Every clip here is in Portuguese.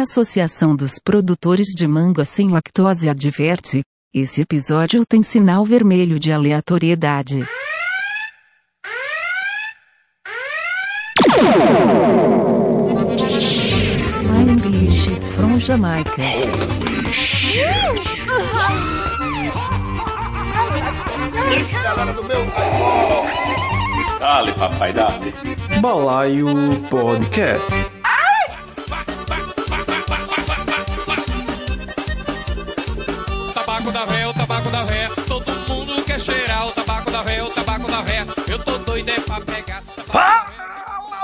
A Associação dos Produtores de Manga Sem Lactose adverte: esse episódio tem sinal vermelho de aleatoriedade. My English is from Jamaica. galera do meu Dale, papai, dale. Balaio Podcast. Cheirar o tabaco da véia, o tabaco da véia. Eu tô doido é pra pegar. Fala,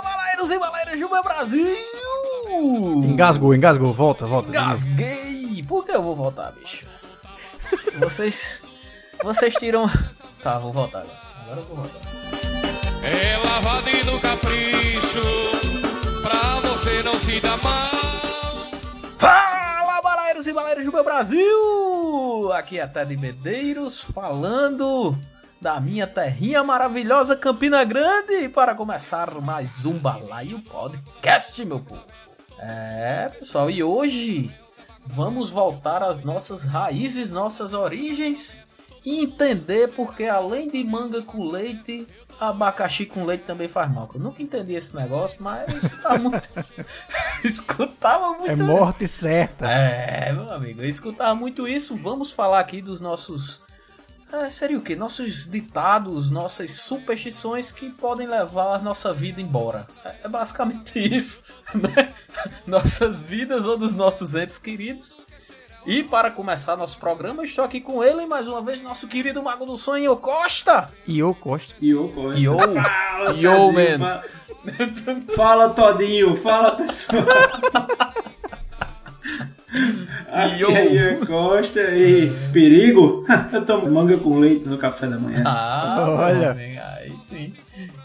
baleiros e baleiras do meu Brasil! Engasgou, engasgou. Volta, volta. Engasguei! Por que eu vou voltar, bicho? Vocês. Vocês tiram. Tá, vou voltar agora. Agora eu vou voltar. É lavado e no capricho, pra você não se dar mal. Fala, baleiros e baleiras do meu Brasil! Aqui é Ted Medeiros falando da minha terrinha maravilhosa Campina Grande para começar mais um Balaio Podcast, meu povo. É, pessoal, e hoje vamos voltar às nossas raízes, nossas origens e entender porque além de manga com leite, abacaxi com leite também faz mal. Eu nunca entendi esse negócio, mas eu escutava muito. escutava muito. É morte certa. É, meu amigo, eu escutava muito isso. Vamos falar aqui dos nossos. É, seria o quê? Nossos ditados, nossas superstições que podem levar a nossa vida embora. É, é basicamente isso, né? Nossas vidas ou dos nossos entes queridos. E para começar nosso programa, eu estou aqui com ele mais uma vez, nosso querido Mago do Sonho, Costa. E eu Costa. E o Costa. Yo, Fala, Tadinho, man. fa- Fala, Todinho. Fala, pessoal. Aqui Yo. é Ian Costa e perigo. Eu tomo manga com leite no café da manhã. Ah, Olha. aí sim.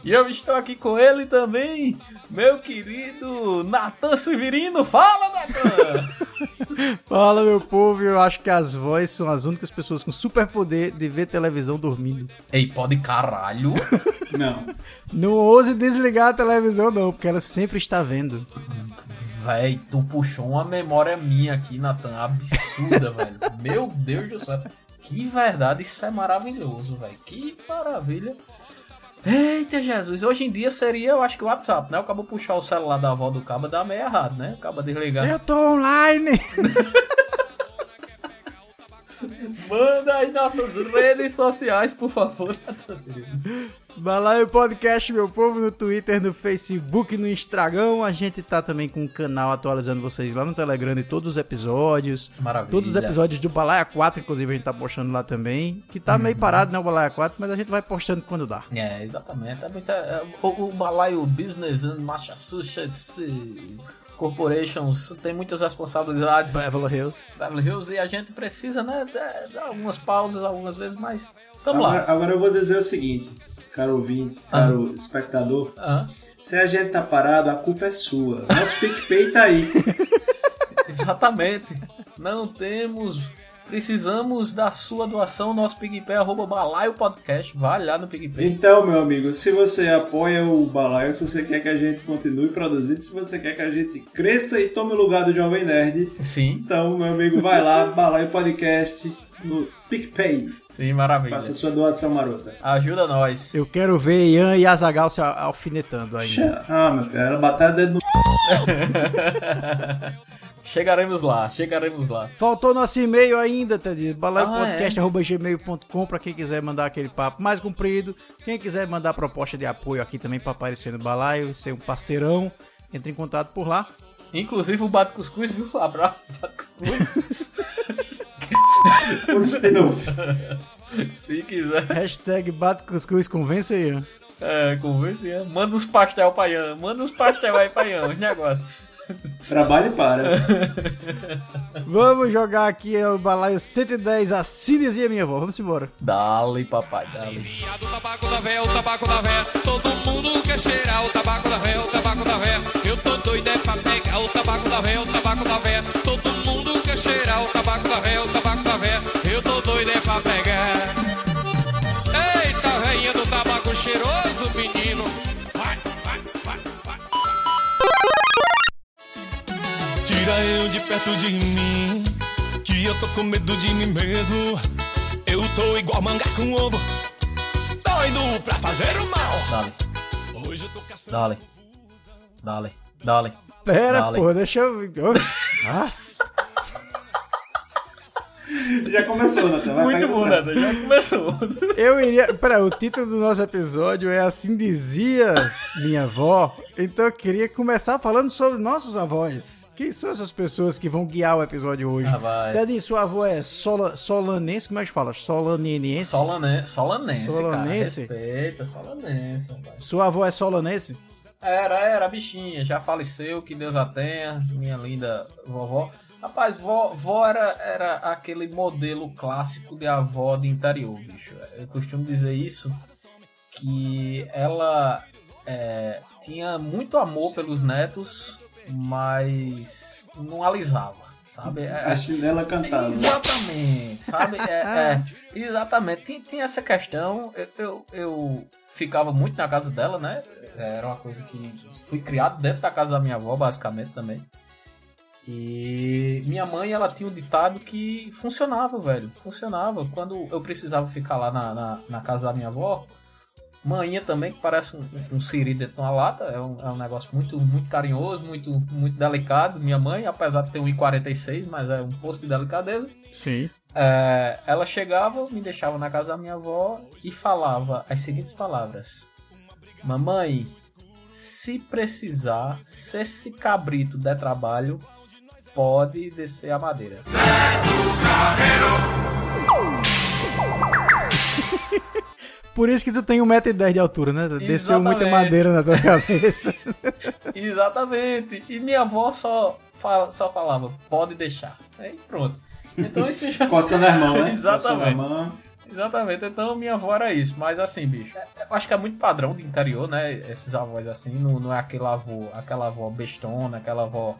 E eu estou aqui com ele também, meu querido Natan Severino. Fala, Natan! Fala, meu povo. Eu acho que as vozes são as únicas pessoas com superpoder de ver televisão dormindo. Ei, pode caralho. Não. Não ouse desligar a televisão, não, porque ela sempre está vendo. Véi, tu puxou uma memória minha aqui, Natan, absurda, velho. Meu Deus do céu. Que verdade, isso é maravilhoso, velho. Que maravilha. Eita, Jesus. Hoje em dia seria, eu acho que o WhatsApp, né? O cabo puxar o celular da avó do cabo dá meio errado, né? O cabo desligar. Eu tô online! Manda aí nossas redes sociais, por favor. Balaio Podcast, meu povo, no Twitter, no Facebook, no Instagram. A gente tá também com um canal atualizando vocês lá no Telegram de todos os episódios. Maravilha. Todos os episódios do Balaia 4, inclusive, a gente tá postando lá também. Que tá meio parado, né, o Balaia 4, mas a gente vai postando quando dá. É, exatamente. É muita- é, o, o Balaio Business in Massachusetts Corporations tem muitas responsabilidades. Beverly Hills. Beverly Hills e a gente precisa, né, dar- algumas pausas algumas vezes, mas Agora, lá. agora eu vou dizer o seguinte, caro ouvinte, caro espectador. Aham. Se a gente tá parado, a culpa é sua. Nosso PicPay tá aí. Exatamente. Não temos. Precisamos da sua doação, nosso PicPay, arroba Balaio Podcast. Vai lá no PicPay. Então, meu amigo, se você apoia o Balaio, se você quer que a gente continue produzindo, se você quer que a gente cresça e tome o lugar do Jovem Nerd, Sim, então, meu amigo, vai lá, Balaio Podcast no PicPay. sim, maravilha. Faça sua doação marota. Ajuda nós. Eu quero ver Ian e Azagal se alfinetando ainda. Ah, meu filho, ela bateu o dedo no. Chegaremos lá, chegaremos lá. Faltou nosso e-mail ainda, Tadinho. Ah, balaiopodcast.gmail.com pra quem quiser mandar aquele papo mais comprido. Quem quiser mandar proposta de apoio aqui também pra aparecer no balaio, ser um parceirão, entre em contato por lá. Inclusive o Bato Cuscuz, viu? Abraço, Bato Cuscuz. Se quiser. Hashtag bate cuscuz convence Ian. É, conversa. aí. Manda uns pastel pra Ian. Manda uns pastel aí pra Ian, os negócios. Trabalhe para. Vamos jogar aqui o balaio 110, a Cinesia minha avó. Vamos embora. Dale, papai, dale. Do tabaco da véia, o tabaco da véia. Todo mundo quer cheirar o tabaco da véia, o tabaco da véia. Eu tô doido é pra pegar o tabaco da véia, o tabaco da véia. Todo mundo quer cheirar o tabaco da véia, o tabaco da véia. Eu tô doido é pra pegar. Eita, velhinha do tabaco cheiroso, menino. Tira saiam de perto de mim. Que eu tô com medo de mim mesmo. Eu tô igual mangá com ovo. Doido pra fazer o mal. Dale, Hoje eu tô caçando. dale. Dale, dale. Pera, Dale. pô, deixa eu. Ah, Já começou, Nathan. Vai, Muito bom. Natan. Já começou. eu iria. Pera, o título do nosso episódio é Assim Dizia Minha Avó. Então eu queria começar falando sobre nossos avós. Quem são essas pessoas que vão guiar o episódio hoje? Ah, vai. Sua avó é sola, solanense? Como é que fala? Solanense? Solane... Solanense, Solanense? cara. Respeita, solanense. rapaz. Sua avó é solanense? Era, era, bichinha. Já faleceu, que Deus a tenha. Minha linda vovó. Rapaz, vó, vó era, era aquele modelo clássico de avó de interior, bicho. Eu costumo dizer isso, que ela é, tinha muito amor pelos netos, mas não alisava, sabe? É- A chinela cantava. Exatamente, sabe? É, é, exatamente. Tinha, tinha essa questão. Eu, eu, eu ficava muito na casa dela, né? Era uma coisa que fui criado dentro da casa da minha avó, basicamente também. E minha mãe, ela tinha um ditado que funcionava, velho. Funcionava. Quando eu precisava ficar lá na, na, na casa da minha avó, manhã também, que parece um, um siri dentro de uma lata, é um, é um negócio muito, muito carinhoso, muito, muito delicado. Minha mãe, apesar de ter 1,46, mas é um posto de delicadeza. Sim. É, ela chegava, me deixava na casa da minha avó e falava as seguintes palavras: Mamãe, se precisar, se esse cabrito der trabalho, pode descer a madeira. Por isso que tu tem 1,10m de altura, né? Desceu muita Exatamente. madeira na tua cabeça. Exatamente. E minha avó só, fala- só falava: pode deixar. Aí pronto. Então isso já. Coçando as mãos, né? Exatamente. A mão. Exatamente, então minha avó era isso, mas assim, bicho, é- eu acho que é muito padrão de interior, né? Esses avós assim, não, não é aquele avô, aquela avó bestona, aquela avó.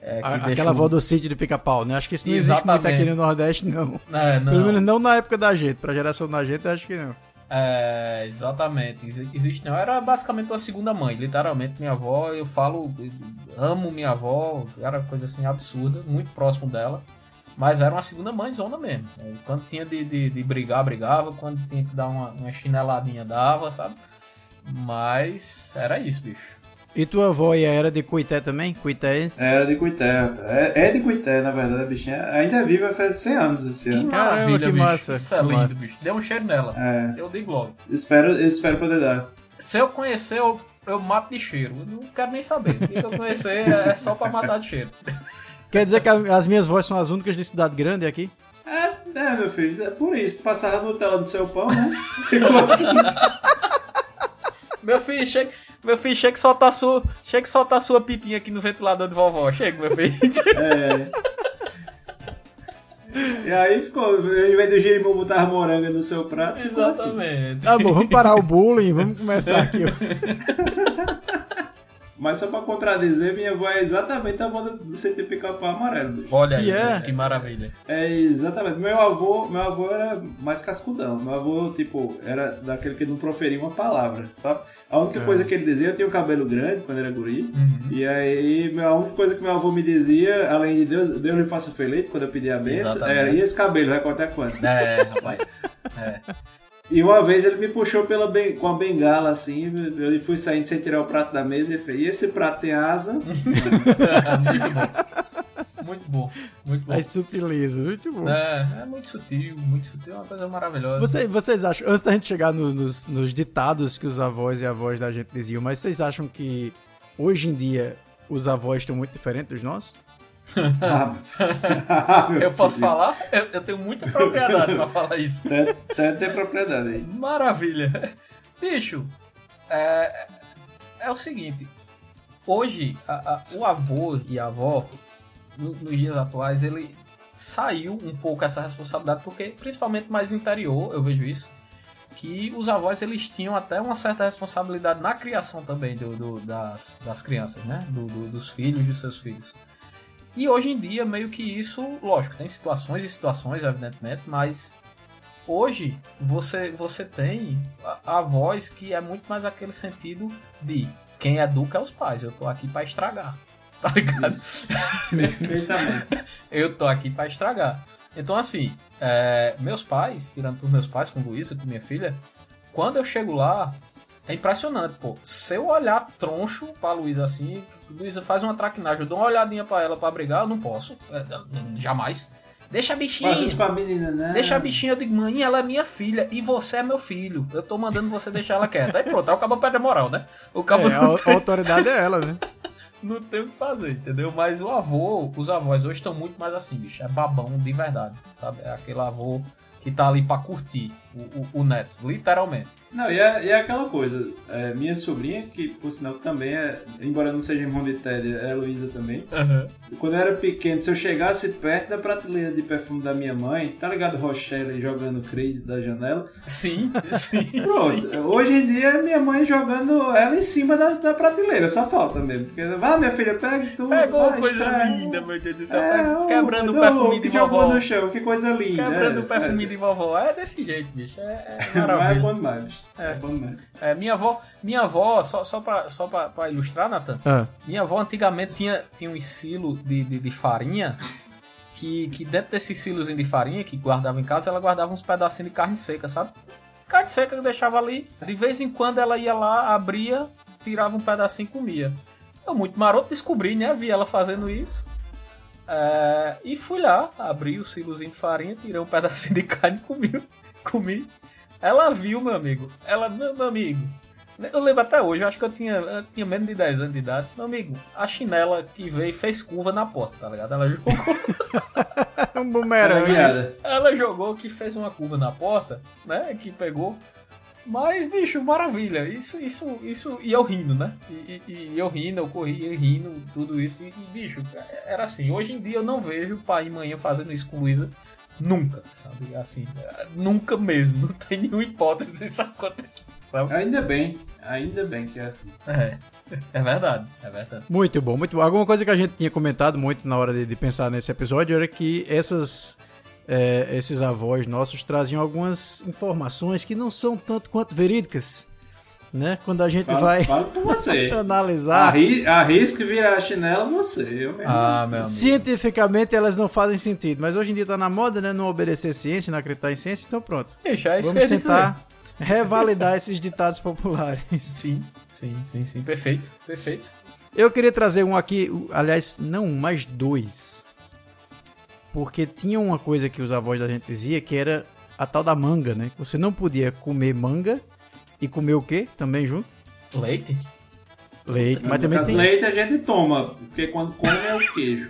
é, A- Aquela avó do sítio de pica-pau, né? Acho que isso não existe muito Exatamente. aqui no Nordeste, não. É, não. Pelo menos não na época da gente. Pra geração da gente, acho que não. É, exatamente. Exi- Existe não. Era basicamente uma segunda mãe. Literalmente, minha avó, eu falo, amo minha avó, era coisa assim absurda, muito próximo dela. Mas era uma segunda mãe zona mesmo. Quando tinha de, de, de brigar, brigava. Quando tinha que dar uma, uma chineladinha, dava, sabe? Mas era isso, bicho. E tua avó ia- era de Cuité também? Cuitéense? É de Cuité. É, é de Cuité, na verdade, a bichinha. Ainda é viva faz 100 anos esse Que ano. Caramba, maravilha, que bicho. massa, Isso é que massa. bicho. Deu um cheiro nela. É. Eu digo logo. Espero, espero poder dar. Se eu conhecer, eu, eu mato de cheiro. Eu não quero nem saber. Se eu conhecer, é só pra matar de cheiro. Quer dizer que a- as minhas vozes são as únicas de cidade grande aqui? É, é, meu filho, é por isso. Tu passava Nutella do seu pão, né? Ficou assim. Meu filho, chega, meu filho, chega que soltar sua, chega que soltar sua pipinha aqui no ventilador de vovó. Chega, meu filho. É. E aí ficou, ao invés do Jerimum botar moranga no seu prato, ficou assim. Exatamente. Tá bom, vamos parar o bullying, vamos começar aqui. Mas só pra contradizer, minha avó é exatamente a avó do de pica-pau amarelo. bicho. Olha aí, E é? que maravilha. É, exatamente. Meu avô, meu avô era mais cascudão. Meu avô, tipo, era daquele que não proferia uma palavra, sabe? A única coisa que ele dizia, eu tinha o cabelo grande quando era guri. E aí, a única coisa que meu avô me dizia, além de Deus, Deus lhe faça feliz, quando eu pedia a benção, era, e esse cabelo, vai cortar quanto? É, rapaz. É. E uma vez ele me puxou pela ben- com a bengala assim, eu fui saindo sem tirar o prato da mesa e fez, e esse prato tem asa? muito bom. Muito bom. Muito bom. Aí sutiliza, muito bom. É, é muito sutil, muito sutil, é uma coisa maravilhosa. Você- vocês acham, antes da gente chegar no- nos, nos ditados que os avós e avós da gente diziam, mas vocês acham que hoje em dia os avós estão muito diferentes dos nossos? Ah, Eu posso filho. falar? Eu, eu tenho muita propriedade pra falar isso. Tem, tem, tem propriedade aí. Maravilha. Bicho, é, é o seguinte. Hoje, a- a- o avô e a avó, no- nos dias atuais, ele saiu um pouco essa responsabilidade, porque principalmente mais interior, eu vejo isso, que os avós eles tinham até uma certa responsabilidade na criação também do, do- das, das crianças, né? Do- do- dos filhos, dos seus filhos. E hoje em dia, meio que isso, lógico, tem situações e situações, evidentemente, mas hoje você, você tem a, a voz que é muito mais aquele sentido de quem educa é os pais, eu tô aqui pra estragar. tá ligado? Perfeitamente. eu tô aqui pra estragar. Então, assim, é, meus pais, tirando por meus pais, com Luísa, com minha filha, quando eu chego lá, é impressionante, pô. Se eu olhar troncho pra Luísa assim, Luísa faz uma traquinagem, eu dou uma olhadinha pra ela pra brigar, eu não posso. É, jamais. Deixa a bichinha. Faz isso pra menina, né? Deixa a bichinha, eu digo, mãe, ela é minha filha e você é meu filho. Eu tô mandando você deixar ela quieta. Aí pronto, aí o cabo perde a moral, né? O cabo É, a, não, a tem, autoridade é ela, né? não tem o que fazer, entendeu? Mas o avô, os avós hoje estão muito mais assim, bicho. É babão de verdade, sabe? É aquele avô que tá ali pra curtir o, o, o neto, literalmente. Não, e é, e é aquela coisa, é, minha sobrinha, que por sinal também é, embora não seja irmão de Ted, é Luísa também. Quando eu era pequeno, se eu chegasse perto da prateleira de perfume da minha mãe, tá ligado Rochelle jogando Crazy da janela? Sim, sim, Pronto, sim. hoje em dia é minha mãe jogando ela em cima da, da prateleira, só falta mesmo. Porque, vai minha filha, pega tudo. Pegou vai, coisa extrai. linda, meu Deus do céu. É, ô, quebrando o perfume de vovó. no chão, que coisa linda. Quebrando é, o perfume é. de vovó. É desse jeito, bicho. É, é é bom demais. É. É bom demais. É, minha avó, minha avó, só, só, pra, só pra, pra ilustrar, Nathan, Ah, minha avó antigamente tinha, tinha um silo de, de, de farinha que, que dentro desses silos de farinha que guardava em casa, ela guardava uns pedacinhos de carne seca, sabe? Carne seca que deixava ali. De vez em quando ela ia lá, abria, tirava um pedacinho e comia. Eu, muito maroto, descobri, né? Vi ela fazendo isso. É, e fui lá, abri o silozinho de farinha, tirei um pedacinho de carne e comi. Comi. Ela viu, meu amigo. Ela, meu, meu amigo. Eu lembro até hoje, eu acho que eu tinha, eu tinha menos de 10 anos de idade. Meu amigo, a chinela que veio fez curva na porta, tá ligado? Ela jogou, é um bumerangue. Obrigada. ela jogou que fez uma curva na porta, né? Que pegou. Mas, bicho, maravilha. Isso, isso, isso. E eu rindo, né? E, e- e eu rindo, eu corria rindo, tudo isso. E, e, bicho, era assim. Hoje em dia eu não vejo pai e mãe fazendo isso com Luísa. Nunca, sabe? Assim, nunca mesmo. Não tem nenhuma hipótese disso acontecer, sabe? Ainda bem, ainda bem que é assim. É. É verdade, é verdade. Muito bom, muito bom. Alguma coisa que a gente tinha comentado muito na hora de, de pensar nesse episódio era que essas, é, esses avós nossos traziam algumas informações que não são tanto quanto verídicas, né? Quando a gente Falo, vai falo analisar, Arri, arrisca virar a chinela você. Eu mesmo Ah, não meu amigo. cientificamente elas não fazem sentido. Mas hoje em dia tá na moda, né? Não obedecer ciência, não acreditar em ciência, então pronto. É Vamos tentar revalidar esses ditados populares. Sim, sim, sim, sim. Perfeito, perfeito. Eu queria trazer um aqui, o- aliás, não um, mas dois. Porque tinha uma coisa que os avós da gente dizia que era a tal da manga, né? Você não podia comer manga e comer o quê também junto? Leite? Leite, mas No também caso, tem... leite a gente toma, porque quando come é o queijo.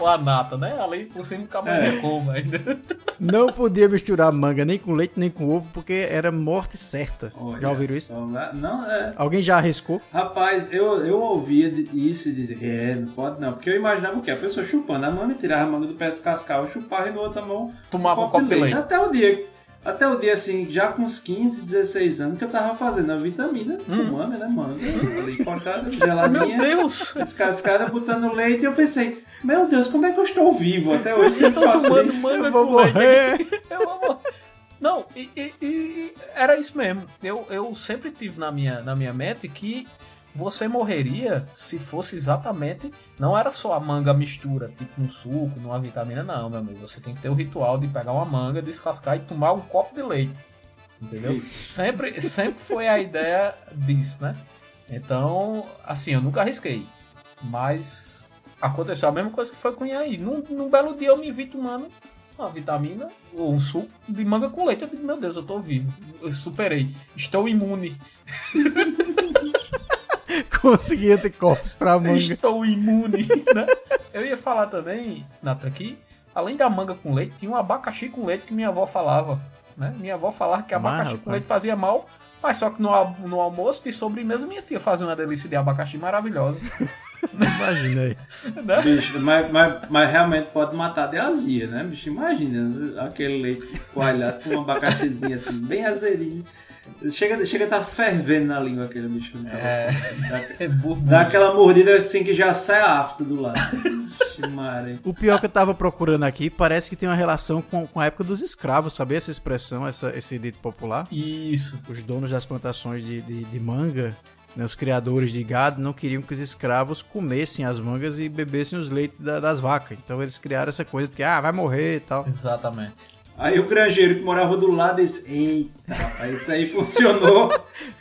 Ou a nata, né? Além por cima, cabelo É. como ainda. Não podia misturar manga nem com leite nem com ovo porque era morte certa. Olha Já ouviram isso? né? Não, é. Alguém já arriscou? Rapaz, eu, eu ouvia de- isso e dizia, é, não pode não. Porque eu imaginava o quê? A pessoa chupando a manga, tirava a manga do pé, descascava, chupava e na outra mão Tomava um copo de leite. Até o dia, até o dia assim, já com uns 15, 16 anos, que eu tava fazendo a vitamina com manga, né, manga? Ali cortada, Hum. Meu geladinha, Deus! descascada, botando leite. E eu pensei, meu Deus, como é que eu estou vivo até hoje? Eu Tô faço tomando isso? manga Eu vou com leite. morrer! Eu vou morrer. Não, e, e- e- era isso mesmo. Eu, eu sempre tive na minha, na minha mente que você morreria se fosse exatamente. Não era só a manga mistura, tipo um suco, numa vitamina, não, meu amigo. Você tem que ter o ritual de pegar uma manga, descascar e tomar um copo de leite. Entendeu? Isso. Sempre, sempre foi a ideia disso, né? Então, assim, eu nunca arrisquei. Mas aconteceu a mesma coisa que foi com o Iaí. Num, num belo dia eu me vi tomando uma vitamina ou um suco de manga com leite. Eu digo, meu Deus, eu tô vivo. Eu superei. Estou imune. Consegui anticorpos pra manga. Estou imune, né? Eu ia falar também, Nata, aqui, além da manga com leite, tinha um abacaxi com leite que minha avó falava. Né? Minha avó falava que abacaxi com leite fazia mal, mas só que no, no almoço de sobremesa minha tia fazia uma delícia de abacaxi maravilhosa. Imagina aí. Né? Bicho, mas, mas, mas realmente pode matar de azia, né, bicho? Imagina aquele leite coalhado com um abacaxizinho assim, bem azedinho. Chega, chega a estar fervendo na língua aquele bicho. Né? É. Dá, É burro. dá aquela mordida assim que já sai a afta do lado. O pior que eu tava procurando aqui parece que tem uma relação com, com a época dos escravos, sabia essa expressão, essa, esse dito popular? Isso. Os donos das plantações de, de, de manga, né, os criadores de gado não queriam que os escravos comessem as mangas e bebessem os leites da- das vacas. Então eles criaram essa coisa de que, ah, vai morrer e tal. Exatamente. Aí o granjeiro que morava do lado disse: Eita, rapaz, isso aí funcionou.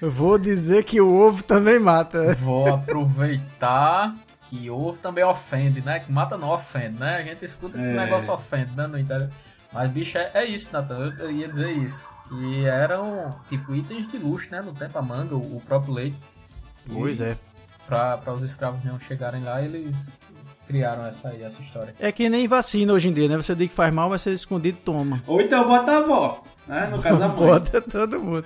Eu vou dizer que o ovo também mata. Vou aproveitar que ovo também ofende, né? Que mata não ofende, né? A gente escuta que o É. negócio ofende, né? No interior. Mas, bicho, é, é isso, Natan. Eu, eu ia dizer isso. E eram, tipo, itens de luxo, né? No tempo, a manga, o, o próprio leite. E Pois é. Pra, pra os escravos não chegarem lá, eles criaram essa aí, essa história. É que nem vacina hoje em dia, né? Você diz que faz mal, vai ser escondido, toma. Ou então bota a avó, né? No caso a mãe. Bota todo mundo.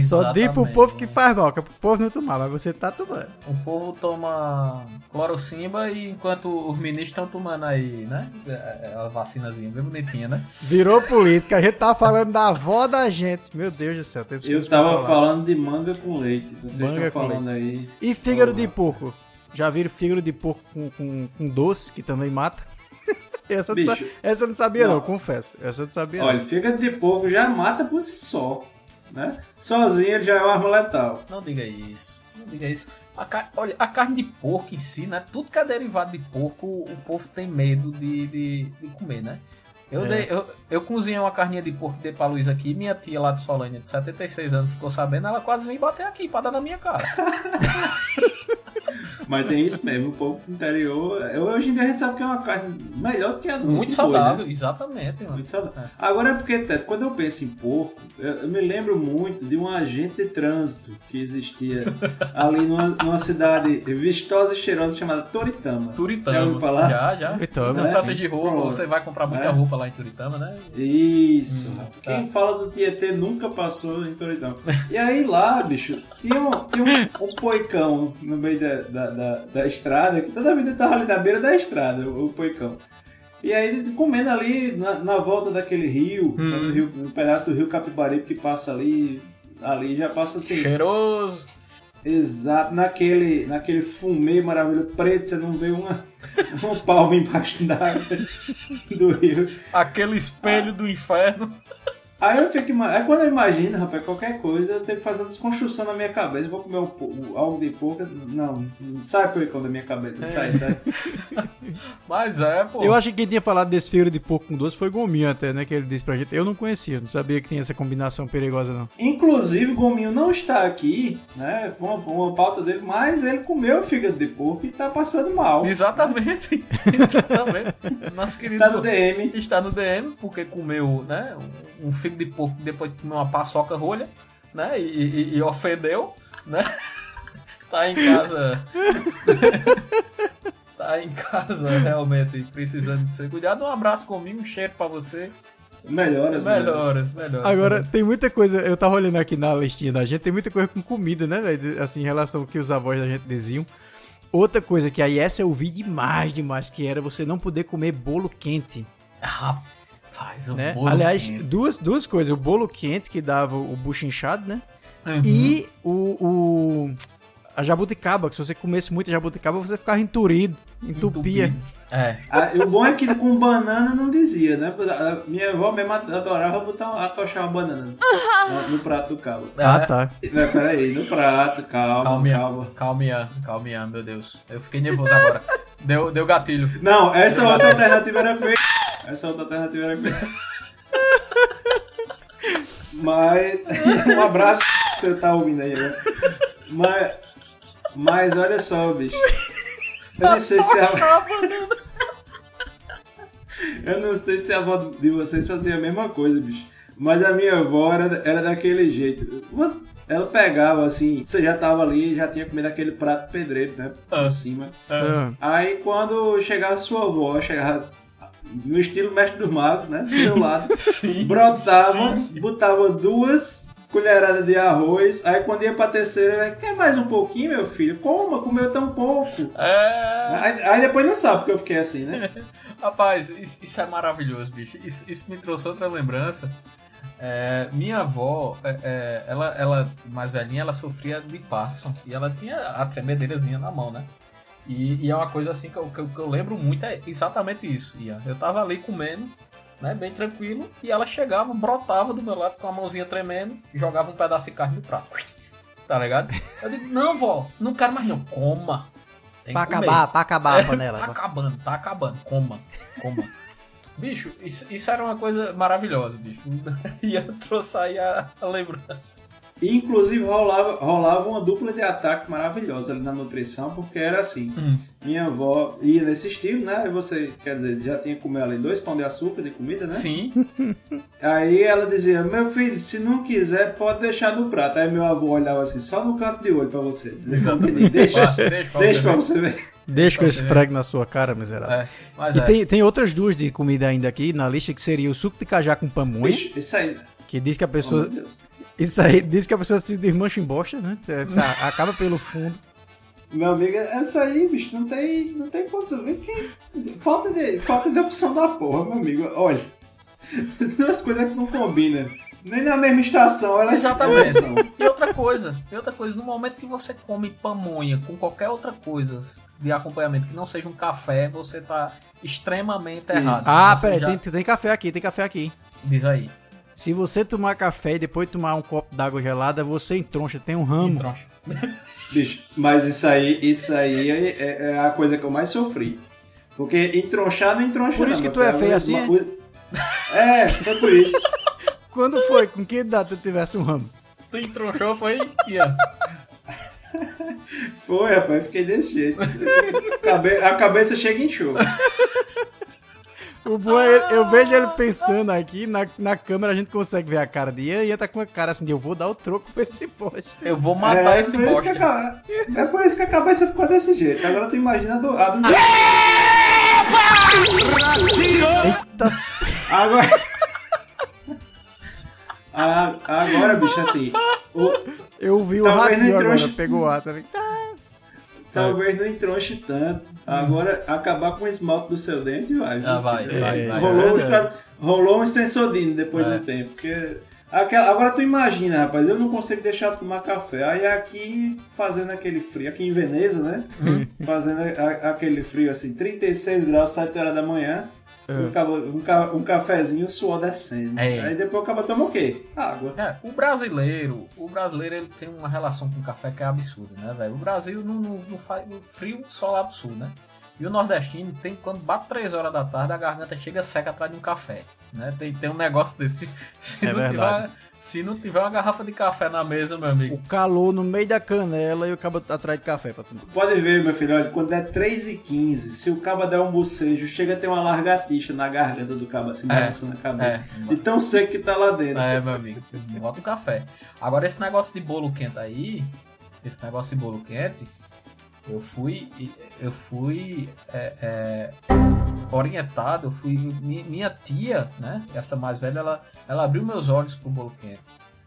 Só diz pro Exatamente. povo que faz mal, que é pro povo não tomar, mas você tá tomando. O povo toma clorocimba e enquanto os ministros estão tomando aí, né? É, é, A vacinazinha bem bonitinha, né? Virou política, a gente tá falando da avó da gente. Meu Deus do céu, teve Eu tava falando de manga com leite. Vocês Manga estão com falando aí. E fígado de porco? Já viram fígado de porco com, com, com doce, que também mata? essa, eu não Bicho. sa- essa eu não sabia, não. Não. confesso. Essa eu não sabia. Olha, não. fígado de porco já mata por si só. Né? Sozinho ele já é uma arma letal. Não diga isso. Não diga isso. A ca- Olha, a carne de porco em si, né? Tudo que é derivado de porco, o povo tem medo de, de, de comer, né? Eu, É. dei, eu, eu cozinhei uma carninha de porco dei pra Luísa aqui, minha tia lá de Solânia, de 76 anos, ficou sabendo, ela quase veio bater aqui pra dar na minha cara. Mas tem isso mesmo, o povo do interior. eu- Hoje em dia a gente sabe que é uma carne melhor do que a do Muito saudável, né? exatamente, mano. Muito saudável. É. Agora é porque, Teto, quando eu penso em porco, eu, eu me lembro muito de um agente de trânsito que existia ali numa, numa cidade vistosa e cheirosa chamada Toritama. Já Turitama. ouviu falar? Já, já. Turitama, Nas peças de roupa, Pronto. você vai comprar muita É. roupa lá em Turitama, né? Isso. Hum, Quem tá. fala do Tietê nunca passou em Toritama. E aí lá, bicho, tinha um, tinha um, um poicão no meio da, da, da, da estrada, que toda a vida tava ali na beira da estrada, o, o poicão. E aí comendo ali na, na volta daquele rio, Hum. no rio, um pedaço do rio Capibaribe que passa ali, ali já passa assim. Cheiroso. Exato, naquele, naquele fumê maravilhoso preto, você não vê uma, uma palma embaixo d'água do rio. Aquele espelho do inferno. Aí eu fico, aí quando eu imagino, rapaz, qualquer coisa, eu tenho que fazer uma desconstrução na minha cabeça. Eu vou comer um, um- algo de porco. Não, sai porcão da minha cabeça. Sai, sai. Mas é, pô. Eu acho que quem tinha falado desse fígado de porco com doce foi o Gominho até, né? Que ele disse pra gente. Eu não conhecia, não sabia que tinha essa combinação perigosa, não. Inclusive, o Gominho não está aqui, né? Foi uma, uma pauta dele, mas ele comeu fígado de porco e tá passando mal. Exatamente. Exatamente. Nosso querido Tá no DM. está no DM porque comeu, né, um, um figo de porco depois de comer uma paçoca rolha, né, e, e- e ofendeu, né? Tá em casa. tá em casa realmente precisando de ser cuidado. Um abraço comigo, um cheiro pra você. Melhoras, Melhoras, melhoras. Agora, tem muita coisa. Eu tava olhando aqui na listinha da gente, tem muita coisa com comida, né, velho? Assim, em relação ao que os avós da gente diziam. Outra coisa que aí essa eu vi demais, demais, que era você não poder comer bolo quente. Rapaz, o né? bolo Aliás, quente. duas, duas coisas. O bolo quente, que dava o bucho inchado, né? Uhum. E o, o- a jabuticaba, que se você comesse muita jabuticaba, você ficava enturido, entupia. Entupido. É. Ah, o bom é que com banana não dizia, né? A minha avó mesmo adorava botar, atochar uma banana no, no prato do cabo. Ah, É. tá. Né, Peraí, no prato, calma, Calminha, calma. calminha, calminha, meu Deus. Eu fiquei nervoso agora. Deu, deu gatilho. Não, essa outra alternativa era comer. Essa outra alternativa era comer. Mas. Um abraço você tá ouvindo aí, né? Mas. Mas olha só, bicho. Eu não sei se a. Eu não sei se a avó de vocês fazia a mesma coisa, bicho. Mas a minha avó era, era daquele jeito. Você- Ela pegava assim, você já tava ali, já tinha comido aquele prato pedreiro, né? Por Ah. cima. Ah, Aí quando chegava sua avó, chegava no estilo mestre dos magos, né? Do seu lado, Sim. brotava, botava duas colheradas de arroz, aí quando ia pra terceira, quer mais um pouquinho, meu filho? Coma, comeu tão pouco. É. Aí, aí depois não sabe porque eu fiquei assim, né? Rapaz, isso, isso é maravilhoso, bicho. Isso, isso me trouxe outra lembrança. É, minha avó, é, é, ela, ela, mais velhinha, ela sofria de Parkinson. E ela tinha a tremedeirazinha na mão, né? E, e é uma coisa assim que eu, que eu, que eu lembro muito, é exatamente isso. Ian. Eu tava ali comendo, né, bem tranquilo, e ela chegava, brotava do meu lado com a mãozinha tremendo, e jogava um pedaço de carne no prato. tá ligado? Eu digo, não, vó, não quero mais não. Coma. Tem Pra acabar, pra acabar a É, panela. Tá acabando, tá acabando. Coma, coma. bicho, isso, isso era uma coisa maravilhosa, bicho. E eu trouxe aí a, a lembrança. Inclusive rolava, rolava uma dupla de ataque maravilhosa ali na nutrição, porque era assim. Hum. Minha avó ia nesse estilo, né? Aí você, quer dizer, já tinha que comer ali dois pão de açúcar de comida, né? Sim. Aí ela dizia, meu filho, se não quiser, pode deixar no prato. Aí meu avô olhava assim, só no canto de olho pra você. Exatamente. Deixa, deixa pra deixa você pra ver. você ver. Deixa que eu esfregue na sua cara, miserável. É, mas E é. tem, tem outras duas de comida ainda aqui na lista, que seria o suco de cajá com pamonha, isso aí. Que diz que a Oh, pessoa... meu Deus. Isso aí diz que a pessoa se desmancha em bosta, né? Essa- acaba pelo fundo. Meu amigo, essa aí, bicho, não tem, não tem condição. Falta de, falta de opção da porra, meu amigo. Olha, duas coisas que não combinam. Nem na mesma estação, elas Exatamente. são. E outra coisa, e outra coisa, no momento que você come pamonha com qualquer outra coisa de acompanhamento que não seja um café, você tá extremamente errado. Ah, Você peraí, já- tem, tem café aqui, tem café aqui. Diz aí. Se você tomar café e depois tomar um copo d'água gelada, você entroncha, tem um ramo. Bicho, mas isso aí, isso aí é, é a coisa que eu mais sofri. Porque entronchar não entroncha Por não, isso que tu é feio uma assim, coisa- É, foi por isso. Quando foi? Com que idade tu tivesse um ramo? Tu entronchou, foi ó. Foi, rapaz, fiquei desse jeito. A cabeça chega em show. O bom é, ele- eu vejo ele pensando aqui, na, na câmera a gente consegue ver a cara de Ian, e Ian tá com a cara assim, de, eu vou dar o troco pra esse poste. Eu vou matar é, esse que bosta. é por isso que a cabeça ficou desse jeito. Agora tu imagina a do. A do... Eita, Agora. A- agora, bicho, assim. o- eu vi o ratinho agora, pegou o ar, tá ligado? Talvez não entronche tanto. Agora, acabar com o esmalte do seu dente, vai. Ah, vai, vai, É, vai. Rolou, uns verdade. tra- rolou um sensodino depois É. de um tempo. Porque. Aquela, agora tu imagina, rapaz, eu não consigo deixar de tomar café. Aí aqui, fazendo aquele frio, aqui em Veneza, né? Uhum. Fazendo a- aquele frio assim, 36 graus, 7 horas da manhã. É. Um, cabo- um, ca- um cafezinho, suor descendo. É. Aí depois acaba tomando o quê? Água. É, o brasileiro, o brasileiro ele tem uma relação com o café que é absurda, né, velho? O Brasil não, não, não faz o frio só lá pro sul, né? E o nordestino tem quando bate 3 horas da tarde, a garganta chega seca atrás de um café, né? Tem, tem um negócio desse. Se, É não verdade. tiver, se não tiver uma garrafa de café na mesa, meu amigo. O calor no meio da canela e o cabo atrás de café pra tomar. Pode ver, meu filho, olha, quando der 3 e 15 se o cabo der um bocejo, chega a ter uma largatixa na garganta do cabo, assim, É, balançando a cabeça. é. De tão seco que tá lá dentro. É, meu amigo. Bota o café. Agora, esse negócio de bolo quente aí, esse negócio de bolo quente, eu fui, eu fui é, é, orientado, eu fui, mi- minha tia, né, essa mais velha, ela, ela abriu meus olhos pro bolo quente.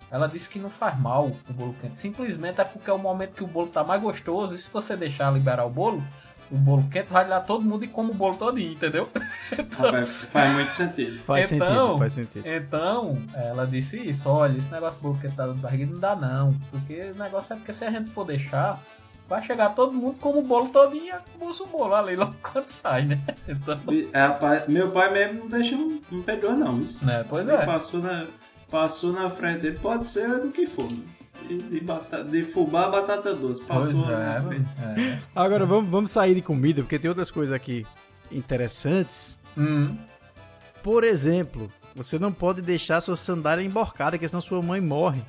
Ela disse que não faz mal o bolo quente, simplesmente é porque é o momento que o bolo tá mais gostoso e se você deixar liberar o bolo, o bolo quente vai lá todo mundo e come o bolo todinho, entendeu? Então, Rapaz, faz muito sentido. Faz Então- sentido, faz sentido. então, ela disse isso, olha, esse negócio de bolo que tá dando barriga não dá não. Porque o negócio é porque se a gente for deixar, vai chegar todo mundo como o bolo todinho e acabou-se o bolo ali logo quando sai, né? Então, é, meu pai mesmo não deixa, não perdoa não. Isso. né, pois Ele é. Passou na, passou na frente dele, pode ser do que for. De, de, batata, de fubá, batata doce. Pois Passou é, na frente. é. Agora vamos, vamos sair de comida, porque tem outras coisas aqui interessantes. Hum, Por exemplo, você não pode deixar sua sandália emborcada, porque senão sua mãe morre.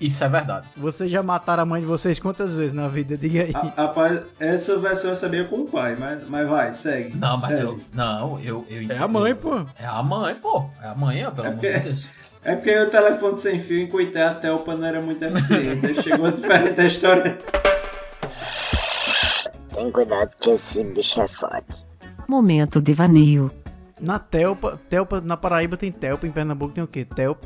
Isso é verdade. Vocês já mataram a mãe de vocês quantas vezes na vida? Diga aí. Ah, Rapaz, essa versão eu sabia com o pai, mas, mas vai, segue. Não, mas É. eu. Não, eu. eu É a mãe, pô. É a mãe, pô. É a mãe, ó, pelo É amor de porque- Deus. É porque o telefone sem fio em Coité a Telpa não era muito eficiente. Aí Chegou diferente a história. Tem cuidado que esse bicho é forte. Momento devaneio. Na Telpa, Telpa, na Paraíba tem Telpa, em Pernambuco tem o quê? Telp.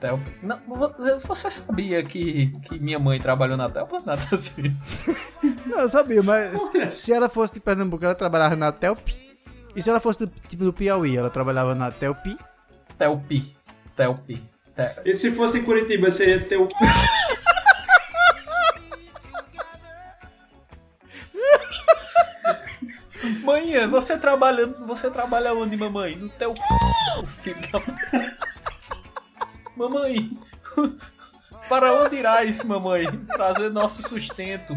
Telp. Não, vo- você sabia que, que minha mãe trabalhou na Telpa? Nada assim. Não, eu sabia, mas se ela fosse de Pernambuco, ela trabalhava na Telp. E se ela fosse do, tipo do Piauí, ela trabalhava na Telpi. Telpi. Telpi. Te- E se fosse em Curitiba, você ia ter o. Mãe, você trabalha, você trabalha onde, mamãe? No teu c... filho da... Mamãe, Para onde irás, mamãe? Trazer nosso sustento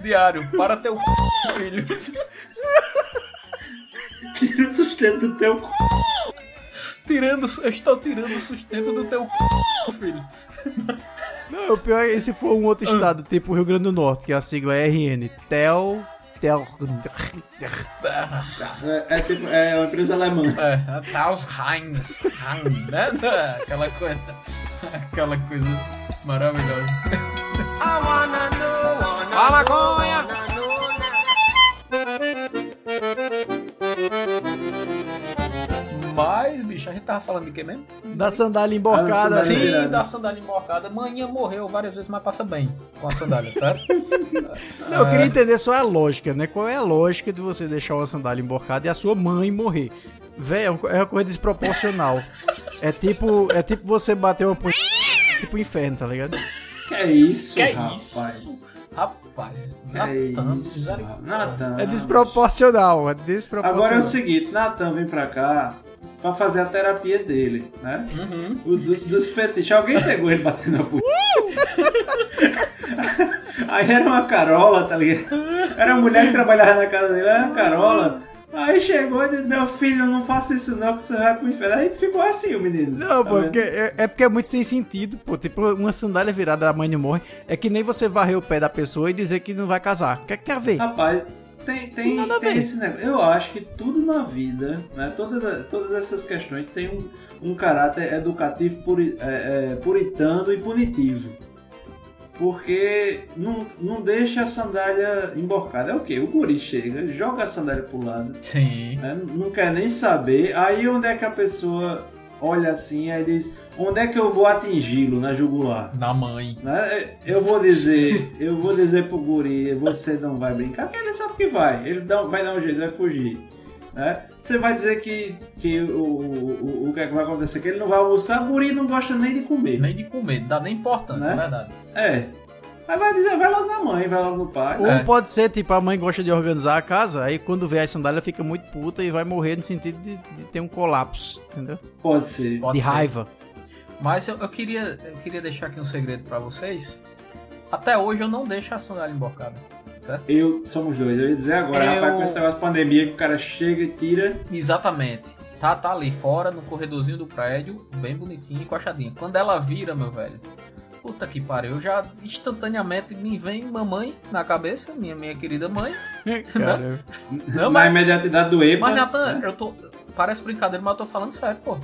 diário para teu c... filho. Tira o sustento do teu c... Tirando, eu estou tirando o sustento do teu c... filho. Não, o pior é se for um outro estado, tipo o Rio Grande do Norte, que a sigla é RN. Tel. É, é tipo, é uma empresa alemã. É, Taus Heinz, né? Aquela coisa, aquela coisa maravilhosa. A maconha! Mas, bicho, a gente tava falando de quê mesmo? Da sandália emborcada. Ah, sandália. Sim, virada. da sandália emborcada. Manhã morreu várias vezes, mas passa bem com a sandália, certo? Não, eu queria entender só a lógica, né? Qual é a lógica de você deixar uma sandália emborcada e a sua mãe morrer? Véi, é uma é uma coisa desproporcional. é tipo, é tipo você bater uma punheta, tipo inferno, tá ligado? Que é isso, Que rapaz? isso? Rapaz, Natan, isso, misericórdia. Natan. É desproporcional, é desproporcional. Agora é o seguinte, Natan vem pra cá pra fazer a terapia dele, né? Uhum. O do- dos fetiches. Alguém pegou ele batendo na punha. Aí era uma Carola, tá ligado? Era a mulher que trabalhava na casa dele, era a Carola. Aí chegou e disse, meu filho, não faça isso não, que você vai pro inferno. Aí ficou assim o menino. Não, Tá pô, porque é, é porque é muito sem sentido, pô. Tipo, uma sandália virada, a mãe não morre. É que nem você varrer o pé da pessoa e dizer que não vai casar. O que é que quer ver? Rapaz, tem, tem, Nada tem esse negócio. Eu acho que tudo na vida, né? Todas, todas essas questões têm um, um caráter educativo, puri, é, é, puritano e punitivo. Porque não, não deixa a sandália emborcada. É o quê? O guri chega, joga a sandália pro lado, Sim. né? não quer nem saber. Aí onde é que a pessoa olha assim aí diz: onde é que eu vou atingi-lo na jugular? Da mãe. Né? Eu vou dizer, eu vou dizer pro guri, você não vai brincar, porque ele sabe que vai, ele dá, vai dar um jeito, vai fugir. Né? Você vai dizer que, que o, o, o, o que, é que vai acontecer? Que ele não vai almoçar, o guri não gosta nem de comer. Nem de comer, não dá nem importância, Né? é verdade. É. Aí vai dizer, vai logo na mãe, vai logo no pai. Ou É. pode ser, tipo, a mãe gosta de organizar a casa, aí quando vê a sandália fica muito puta e vai morrer no sentido de, de ter um colapso, entendeu? Pode ser. Pode de ser. raiva. Mas eu, eu queria, eu queria deixar aqui um segredo pra vocês. Até hoje eu não deixo a sandália embocada. Eu, somos dois, eu ia dizer agora, Eu- rapaz, com esse negócio de pandemia que o cara chega e tira. Exatamente. Tá, tá ali fora, no corredorzinho do prédio, bem bonitinho, encoxadinho. Quando ela vira, meu velho, puta que pariu, já instantaneamente me vem mamãe na cabeça, minha, minha querida mãe. Cara, Não, na mas, imediatidade do EPA. mas Natan, eu tô. Parece brincadeira, mas eu tô falando sério, pô.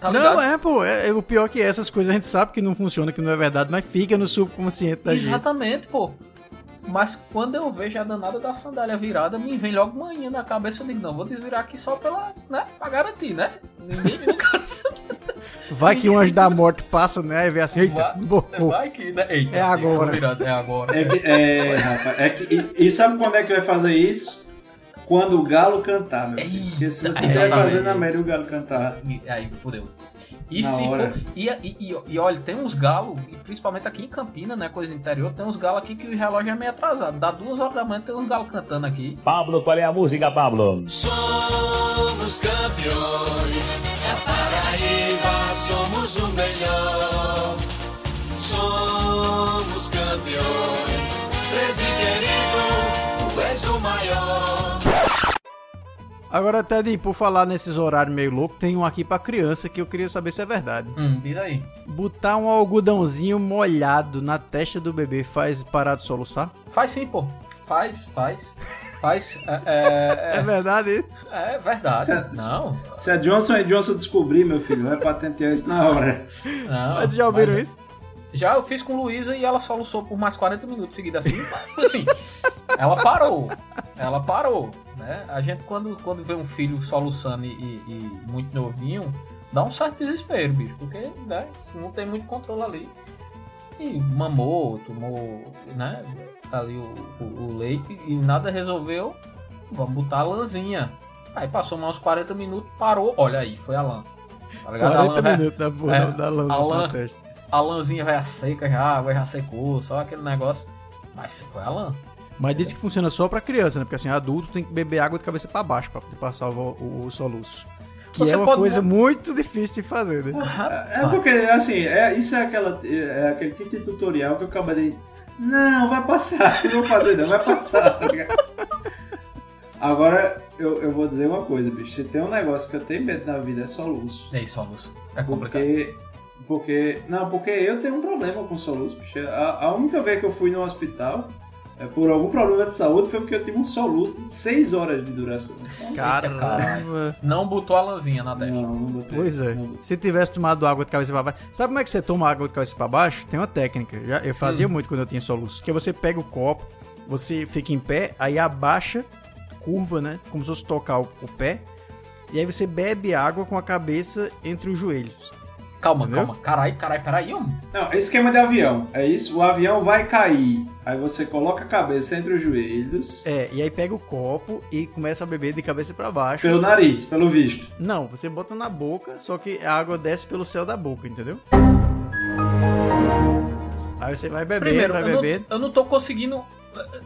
Tá não, é, pô, é, é o pior que essas coisas a gente sabe que não funciona, que não é verdade, mas fica no subconsciente da gente. Exatamente, pô. Mas quando eu vejo a danada da sandália virada, me vem logo manhã na cabeça. Eu digo, não, vou desvirar aqui só pela, né? Pra garantir, né? Ninguém nunca. Vai que um anjo da morte passa, né? E vê assim, eita, Vai-. Vai que, né? Eita, É agora. virado, É agora. É, que, é, rapaz, é que, e, e sabe quando é que vai fazer isso? Quando o galo cantar, meu filho. Porque se você estiver fazendo a média o galo cantar. Aí, fodeu. E Na se hora. for. E, e, e, e olha, tem uns galos, e principalmente aqui em Campina, né? Coisa interior, tem uns galos aqui que o relógio é meio atrasado. Dá duas horas da manhã, tem uns galos cantando aqui. Pablo, qual é a música, Pablo? Somos campeões da Paraíba, somos o melhor. Somos campeões, querido, tu és o maior. Agora, Ted, por falar nesses horários meio loucos, tem um aqui pra criança que eu queria saber se é verdade. Hum, diz aí. Botar um algodãozinho molhado na testa do bebê faz parar de soluçar? Faz sim, pô. Faz, faz. Faz. É, É, é, verdade? é, é verdade. Não. Se a Johnson e Johnson descobrir, meu filho, vai patentear isso na hora. não Mas já ouviram mas- isso? Já eu fiz com Luísa e ela soluçou por mais 40 minutos seguidos assim. assim, ela parou. Ela parou. Né? A gente, quando, quando vê um filho soluçando e, e- e muito novinho, dá um certo desespero, bicho. Porque né, não tem muito controle ali. E mamou, tomou né, ali o, o- o leite e nada resolveu. Vamos botar a lãzinha. Aí passou mais uns 40 minutos, parou. Olha aí, foi a lã. Tá ligado? A 40 lã vai- minutos da porra é, da lã a lã- a lãzinha vai seca já, a água já secou, só aquele negócio. Mas foi a lã. Mas disse que funciona só pra criança, né? Porque assim, adulto tem que beber água de cabeça pra baixo pra poder passar o, o- o soluço. Que Você é uma pode coisa muito difícil de fazer, né? É porque, assim, é, isso é, aquela, é aquele tipo de tutorial que eu acabei de. Não, vai passar, não vou fazer não, vai passar, tá ligado? Agora, eu, eu vou dizer uma coisa, bicho. Se tem um negócio que eu tenho medo na vida é soluço. É isso, Augusto. É complicado. Porque. Porque. Não, porque eu tenho um problema com soluço, bicho. A, a única vez que eu fui no hospital, é, por algum problema de saúde, foi porque eu tive um soluço de 6 horas de duração. Caramba. Não botou a lãzinha na testa. Não, não botei. Pois é. Se tivesse tomado água de cabeça pra baixo. Sabe como é que você toma água de cabeça pra baixo? Tem uma técnica. Já, eu fazia muito quando eu tinha soluço. Que é você pega o copo, você fica em pé, aí abaixa, curva, né? Como se fosse tocar o, o pé. E aí você bebe água com a cabeça entre os joelhos. Calma, Entendeu? calma. Carai, carai, peraí, homem. Não, esquema de avião. É isso? O avião vai cair. Aí você coloca a cabeça entre os joelhos. É, e aí pega o copo e começa a beber de cabeça pra baixo. Pelo nariz, pelo visto. Não, você bota na boca, só que a água desce pelo céu da boca, entendeu? Aí você vai bebendo, Primeiro, vai eu não, bebendo. eu não tô conseguindo.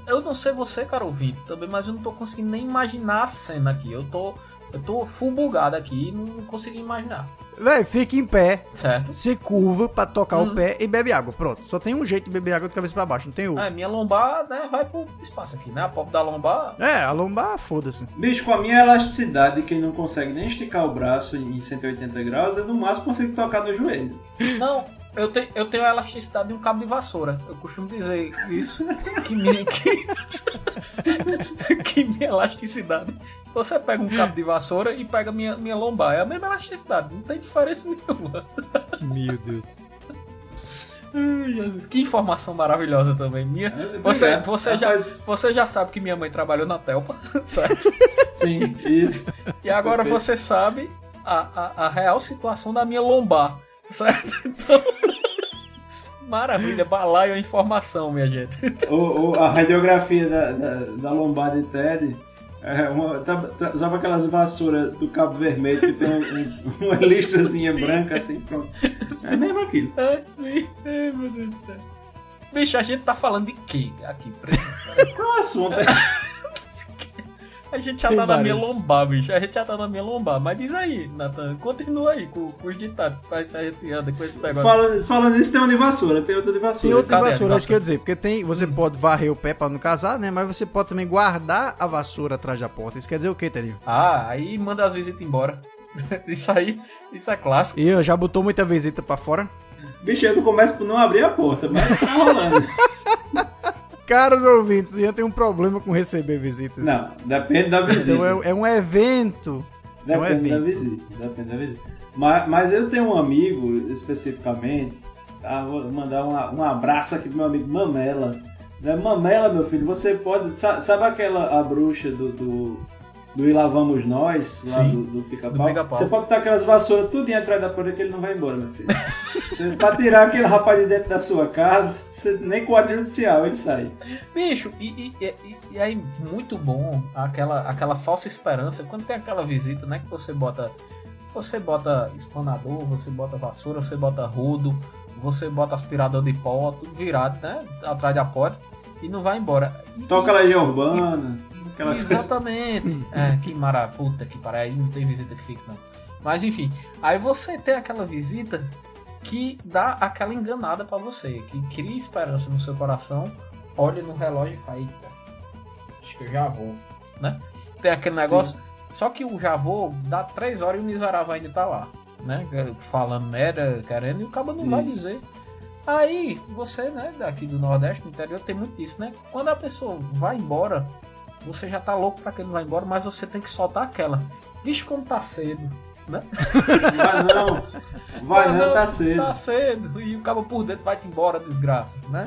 Eu não sei você, cara ouvinte, também, mas eu não tô conseguindo nem imaginar a cena aqui. Eu tô. Eu tô full bugado aqui e não consigo imaginar. Véi, fica em pé, Certo? se curva pra tocar Uhum. o pé e bebe água. Pronto. Só tem um jeito de beber água de cabeça pra baixo, não tem outro. É, minha lombar, né, vai pro espaço aqui, né? A pop da lombar. É, a lombar, foda-se. Bicho, com a minha elasticidade, quem não consegue nem esticar o braço em 180 graus, eu no máximo consigo tocar no joelho. Não, eu tenho, eu tenho a elasticidade de um cabo de vassoura. Eu costumo dizer isso. Que minha, que, que minha elasticidade. Você pega um cabo de vassoura e pega minha, minha lombar. É a mesma elasticidade, não tem diferença nenhuma. Meu Deus. Ai, Jesus, Que informação maravilhosa também, minha. É, Você, obrigado. você, já, você já sabe que minha mãe trabalhou na Telpa, certo? Sim, isso. E agora Perfeito. você sabe a, a, a real situação da minha lombar, certo? Então. Maravilha, balaio a informação, minha gente. O, o- a radiografia da, da, da lombar de Ted. É uma, tá, tá, sabe aquelas vassouras do Cabo Vermelho que tem um- uma listrazinha branca assim? Pronto. É mesmo aquilo. Ai, ai, meu Deus do céu. Bicho, a gente tá falando de quê aqui? Qual é o assunto? A gente já Tem tá na minha lombar, bicho. A gente já tá na minha lombar. Mas diz aí, Nathan, continua aí com, com os ditados. Faz a gente anda com esse negócio. Falando, falando nisso, tem uma de vassoura, tem outra de Tem vassoura. outra Cadê a vassoura, é isso que eu ia dizer. Porque tem, você pode varrer o pé pra não casar, né? Mas você pode também guardar a vassoura atrás da porta. Isso quer dizer o quê, Tedinho? Ah, aí manda as visitas embora. isso aí, isso é clássico. Ian, já botou muita visita pra fora? Bicho, eu não começo por não abrir a porta, mas tá rolando. Caros ouvintes, Ian tem um problema com receber visitas. Não, depende da visita. Então é, é um evento. É um Depende da evento. visita. Depende da visita. Mas, mas eu tenho um amigo, especificamente, tá? vou mandar uma- um abraço aqui pro meu amigo Mamela. Né? Mamela, meu filho, você pode. sa- Sabe aquela a bruxa do. do do E Lá Vamos Nós, lá Sim, do, do pica-pau. Pica-Pau. Você pode botar aquelas vassouras tudo atrás da porta que ele não vai embora, meu filho. Você, pra tirar aquele rapaz de dentro da sua casa, você, nem com ordem judicial ele sai. Bicho, e, e, e, e aí muito bom aquela, aquela falsa esperança. Quando tem aquela visita, né? Que você bota. Você bota espanador, você bota vassoura, você bota rodo, você bota aspirador de pó, tudo virado, né? Atrás da porta. E não vai embora. E- Toca Legião Urbana, aquela. Exatamente. É, que mara, puta que pariu, aí não tem visita que fica não. Mas enfim, aí você tem aquela visita que dá aquela enganada pra você, que cria esperança no seu coração, olha no relógio e fala, eita, acho que eu já vou, né? Tem aquele negócio, só que o já vou dá três horas e o miserável ainda tá lá, né? Falando merda, querendo, e o cabo não vai Isso. dizer. Aí, você, né, daqui do Nordeste, do interior, tem muito isso, né? Quando a pessoa vai embora, você já tá louco pra que ele não vai embora, mas você tem que soltar aquela. Vixe, como tá cedo, né? Vai não, vai não, tá cedo. Tá cedo. E o cabo por dentro vai-te embora, desgraça, né?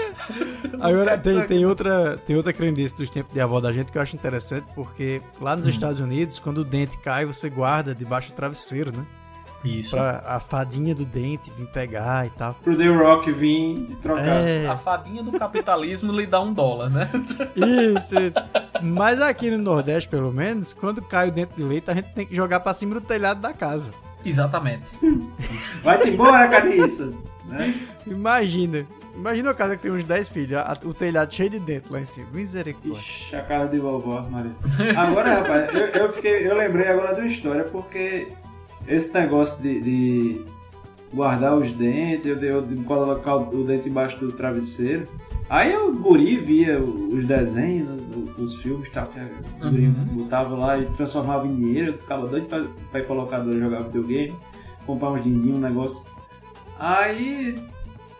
Agora tem, tem outra tem outra crendice dos tempos de avó da gente que eu acho interessante, porque lá Hum. nos Estados Unidos, quando o dente cai, você guarda debaixo do travesseiro, né? Isso. Pra a fadinha do dente vir pegar e tal. Pro The Rock vir trocar. É, A fadinha do capitalismo lhe dá um dólar, né? isso. Mas aqui no Nordeste, pelo menos, quando cai o dente de leite, a gente tem que jogar pra cima do telhado da casa. Exatamente. Vai-te embora, Carniça. Né? Imagina. Imagina uma casa que tem uns 10 filhos, a- o telhado cheio de dentro lá em cima. Misericórdia. Ixi, a casa de vovó, Maria. Agora, rapaz, eu, eu fiquei, eu lembrei agora de uma história, porque esse negócio de, de guardar os dentes, eu, eu, de colocar o, o dente embaixo do travesseiro. Aí o guri via os desenhos, o- os filmes tal, que os guri botavam lá e transformavam em dinheiro, eu ficava doido pra, pra ir colocar pra jogar videogame, comprar uns din um negócio. Aí,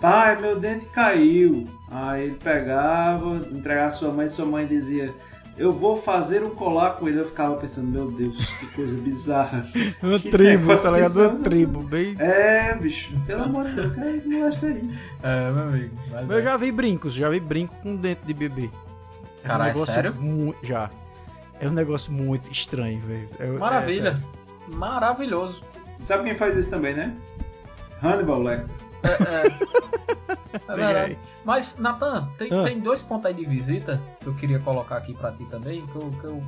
pai, meu dente caiu. Aí ele pegava, entregava a sua mãe, sua mãe dizia, eu vou fazer um colar com ele. Eu ficava pensando, meu Deus, que coisa bizarra. Uma Que tribo, tá ligado? Uma tribo, bem. É, bicho, pelo amor de Deus, cara, não acho que é isso. É, meu amigo. Mas Eu é. já vi brincos, já vi brinco com dente de bebê. É um Caralho, sério? mu- já. É um negócio muito estranho, velho. É- é Maravilha. sério. Maravilhoso. Sabe quem faz isso também, né? Hannibal Lecter. É verdade. Mas, Natan, tem, Ah. tem dois pontos aí de visita que eu queria colocar aqui pra ti também, que, eu, que, eu-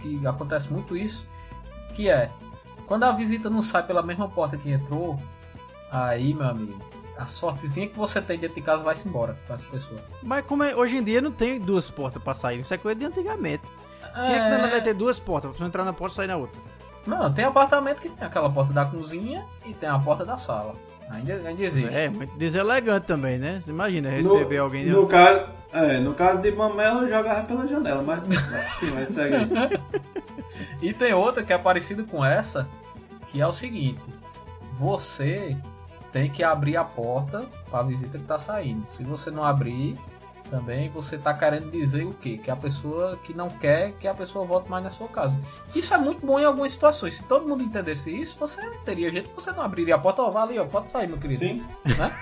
que acontece muito isso, que é, quando a visita não sai pela mesma porta que entrou, aí, meu amigo, a sortezinha que você tem dentro de casa vai-se embora com essa pessoa. Mas como é, hoje em dia não tem duas portas pra sair. Isso é coisa de antigamente. Quem é que É. não vai ter duas portas? Pra você entrar na porta e sair na outra. Não, tem apartamento que tem aquela porta da cozinha e tem a porta da sala. Ainda, ainda existe. É, muito deselegante também, né? Você imagina receber no, alguém... No caso, é, no caso de Mamela, eu jogava pela janela, mas sim, mas segue. E tem outra que é parecida com essa, que é o seguinte: você tem que abrir a porta para a visita que tá saindo. Se você não abrir, também você tá querendo dizer o quê? Que a pessoa que não quer que a pessoa volte mais na sua casa. Isso é muito bom em algumas situações. Se todo mundo entendesse isso, você teria jeito que você não abriria a porta, ó, vai ali, ó, pode sair, meu querido. Sim. Né?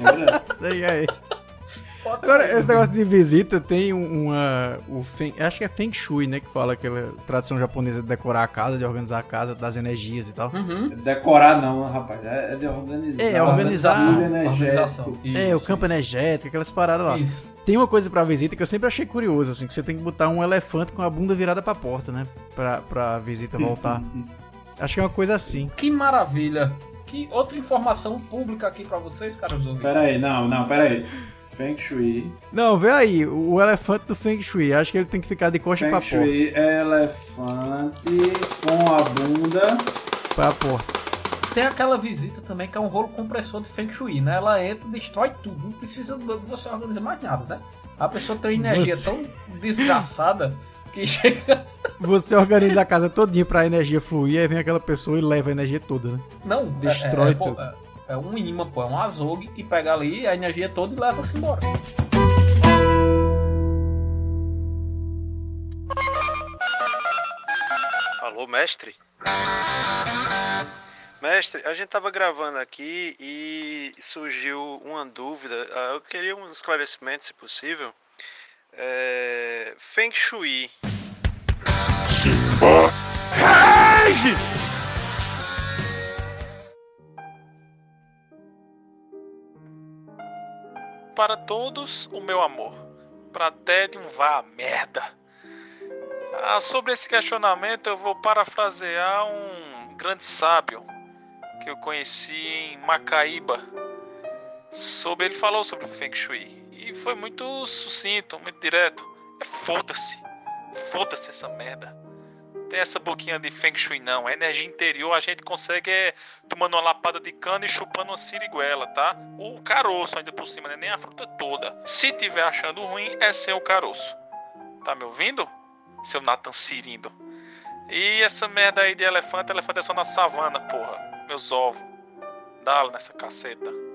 É verdade. E aí? Agora, esse negócio de visita tem um- uma. O feng, acho que é Feng Shui, né? Que fala aquela tradição japonesa de decorar a casa, de organizar a casa, das energias e tal. Uhum. Decorar não, rapaz, é é de organizar. É, organizar. Auxílio energético. Organização. é, o Isso, campo energético, aquelas paradas lá. Isso. Tem uma coisa pra visita que eu sempre achei curioso, assim, que você tem que botar um elefante com a bunda virada pra porta, né? Pra, pra visita voltar. Acho que é uma coisa assim. Que maravilha. Que outra informação pública aqui pra vocês, caros ouvintes. Pera aí, não, não, pera aí. Feng Shui. Não, vê aí, o elefante do Feng Shui. Acho que ele tem que ficar de coxa Feng pra porta. Shui é elefante com a bunda. Pra porta. Tem aquela visita também que é um rolo compressor de Feng Shui, né? Ela entra, destrói tudo. Não precisa de você organizar mais nada, né? A pessoa tem uma energia Você- tão desgraçada que chega. Você organiza a casa todinha pra energia fluir, aí vem aquela pessoa e leva a energia toda, né? Não, Destrói é, é, pô, tudo. É, um imã, pô. É um azougue que pega ali a energia toda e leva-se embora. Alô, mestre? Mestre, a gente tava gravando aqui e surgiu uma dúvida. Ah, Eu queria um esclarecimento, se possível. É... Feng Shui. Para todos, o meu amor. Para um vá a merda. Ah, sobre esse questionamento, eu vou parafrasear um grande sábio que eu conheci em Macaíba. Sobre ele falou sobre o Feng Shui e foi muito sucinto, muito direto. É foda-se, foda-se essa merda. Tem essa boquinha de Feng Shui não. A energia interior a gente consegue é, tomando uma lapada de cana e chupando uma siriguela, tá? O caroço ainda por cima, né? nem a fruta toda. Se tiver achando ruim, é sem o caroço. Tá me ouvindo? Seu Nathan Sirindo. E essa merda aí de elefante, elefante é só na savana, porra. Meus ovos. Dá-lhe nessa caceta.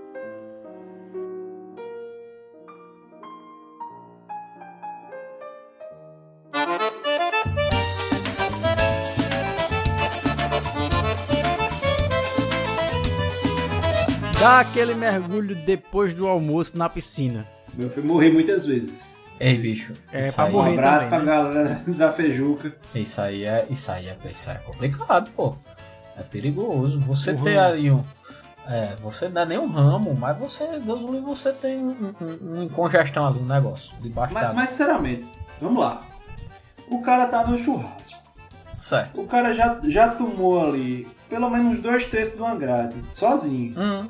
Dá aquele mergulho depois do almoço na piscina. Meu filho morri muitas vezes. Ei, bicho. É, isso pra aí- Um morrer abraço também, pra galera da Fejuca. Isso aí é, isso aí é, isso aí é complicado, pô. É perigoso. Você O ter aí um. É, você não é nem um ramo, mas você, Deus do livre, você tem um, um, um congestão ali, um negócio debaixo Mas, d'água. mas sinceramente, vamos lá. O cara tá no churrasco. Certo. O cara já, já tomou ali pelo menos dois terços de uma grade, sozinho. Hum,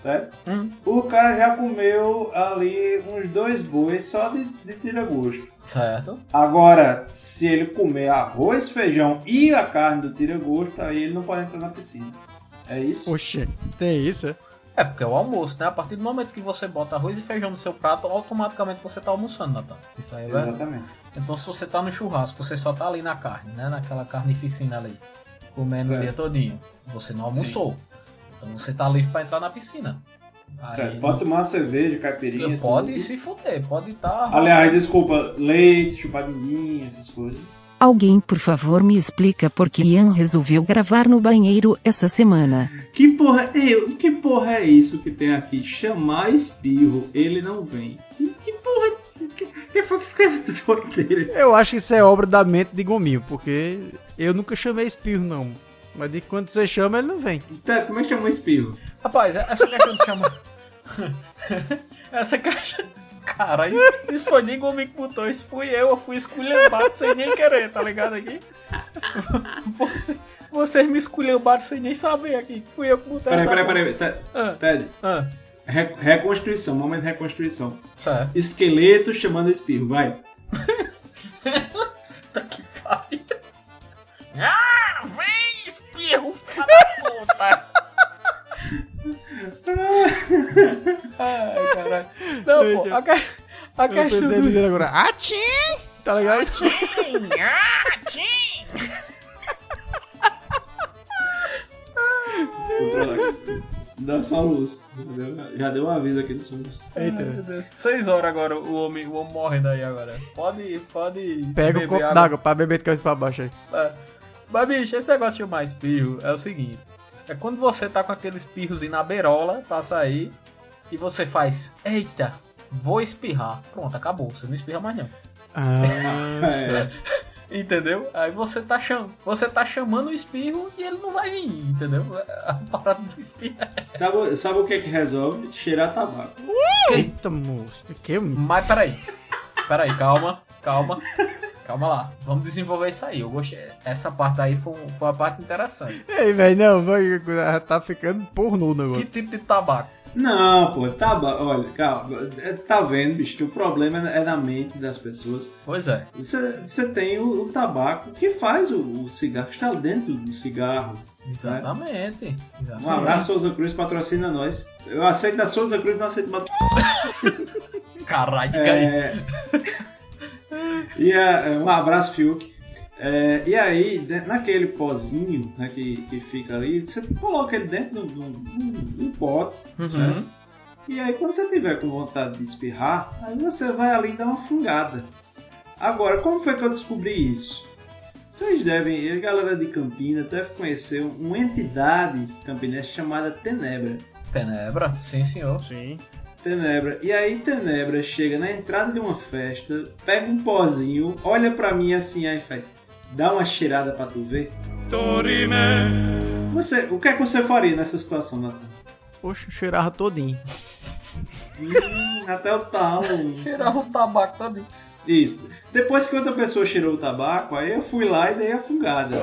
certo? O cara já comeu ali uns dois bois só de, de tira-gosto. Certo. Agora, se ele comer arroz, feijão e a carne do tira-gosto, aí ele não pode entrar na piscina. É isso? Oxê, tem isso, é? É, porque é o almoço, né? A partir do momento que você bota arroz e feijão no seu prato, automaticamente você tá almoçando, Natan. Isso aí é verdade. Exatamente. Então se você tá no churrasco, você só tá ali na carne, né? Naquela carnificina ali, comendo o Certo. dia todinho. Você não almoçou. Então você tá livre pra entrar na piscina. Aí, Certo. Pode tomar cerveja, caipirinha. Pode tudo. se fuder, pode estar. Aliás, desculpa, leite, chupadinha, essas coisas. Alguém, por favor, me explica por que Ian resolveu gravar no banheiro essa semana. Que porra, ei, que porra é isso que tem aqui? Chamar espirro, ele não vem. Que, que porra. que- Quem foi que escreveu esse roteiro? Eu acho que isso é obra da mente de Gominho, porque eu nunca chamei espirro, não. Mas de quando você chama, ele não vem. Tá, como é que chama espirro? Rapaz, essa questão de chamar. essa caixa. Caralho, isso foi nem comigo que botou, isso fui eu, eu fui esculhambado sem nem querer, tá ligado aqui? Você, vocês me esculhambaram sem nem saber aqui, que fui eu que botei Peraí, essa peraí, porra. peraí. Ted, Ah. Ah. Re- reconstrução, momento de reconstrução. Certo. Esqueleto chamando espirro, vai. Ah, vem, espirro, filha da puta! Ai, caralho. Não, pô, a, que- a Eu questão pensei do... agora, Atim! Tá ligado? Controla aqui. Dá só luz. entendeu? Já deu um aviso aqui. Ai, meu Deus. Seis horas agora, o homem, o homem morrendo aí agora. Pode, pode. Pega o copo água. d'água pra beber de cabeça pra baixo aí. É. Mas, bicho, esse negócio de chamar espirro é o seguinte: é quando você tá com aquele espirrozinho na beirola pra sair e você faz, eita, vou espirrar. Pronto, acabou. Você não espirra mais não. Ah, É. Entendeu? Aí você tá, cham... você tá chamando o espirro e ele não vai vir, entendeu? A parada do espirro. é Sabe, sabe o que é que resolve? Cheirar tabaco. Eita, moço. Que... Mas peraí. Peraí, calma, calma. Calma lá. Vamos desenvolver isso aí. Eu gostei. Essa parte aí foi, foi uma parte interessante. Ei, velho, não, vai, tá ficando pornô o Que negócio. tipo de tabaco? Não, pô, tabaco. Olha, calma. É, Tá vendo, bicho, que o problema é na mente das pessoas. Pois é. Você, você tem o, o tabaco que faz o, o cigarro, que está dentro do cigarro. Exatamente. Exatamente. Um abraço, Souza Cruz, patrocina nós. Eu aceito da Souza Cruz, não aceito. Caralho. É... e é, um abraço, Fiuk. É, e aí, naquele pozinho né, que, que fica ali, você coloca ele dentro de um, de um- de um pote. Uhum. né? E aí, quando você tiver com vontade de espirrar, aí você vai ali e dá uma fungada. Agora, como foi que eu descobri isso? Vocês devem, a galera de Campina deve conhecer uma entidade campinense chamada Tenebra. Tenebra, sim senhor. Sim. Tenebra. E aí Tenebra chega na entrada de uma festa, pega um pozinho, olha pra mim assim aí faz. Dá uma cheirada pra tu ver. Você, o que é que você faria nessa situação, Natan? Poxa, cheirava todinho. Hum, até o talo. Cheirava um tabaco também. Isso. Depois que outra pessoa cheirou o tabaco, aí eu fui lá e dei a fungada.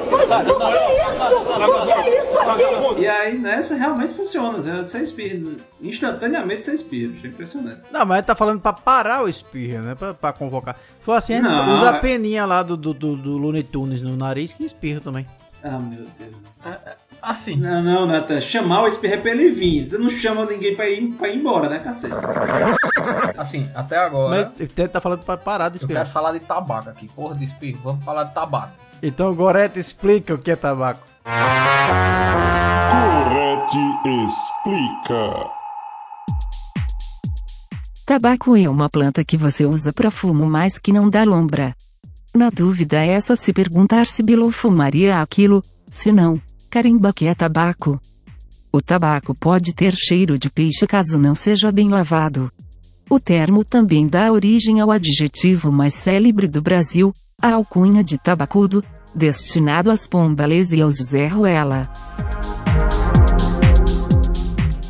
E aí nessa realmente funciona. Você espirra. Instantaneamente você espirra. É impressionante. Não, mas ele tá falando pra parar o espirro, né? Pra, pra convocar. Foi assim, Não, usa a é- peninha lá do, do, do, do Looney Tunes no nariz que espirra também. Ah, meu Deus. Assim. Não, não, Nathan. Chamar o espirro é pra ele vir. Você não chama ninguém pra ir, pra ir embora, né, cacete? Assim, até agora. Mas ele tá falando pra parar de Eu quero falar de tabaco aqui. Porra de espirro. Vamos falar de tabaco. Então, Gorete, explica o que é tabaco. Correte explica. Tabaco é uma planta que você usa para fumo, mas que não dá lombra. Na dúvida é só se perguntar se Bilou fumaria aquilo, se não, carimba que é tabaco. O tabaco pode ter cheiro de peixe caso não seja bem lavado. O termo também dá origem ao adjetivo mais célebre do Brasil, a alcunha de tabacudo, destinado às pombales e aos Zé Ruela.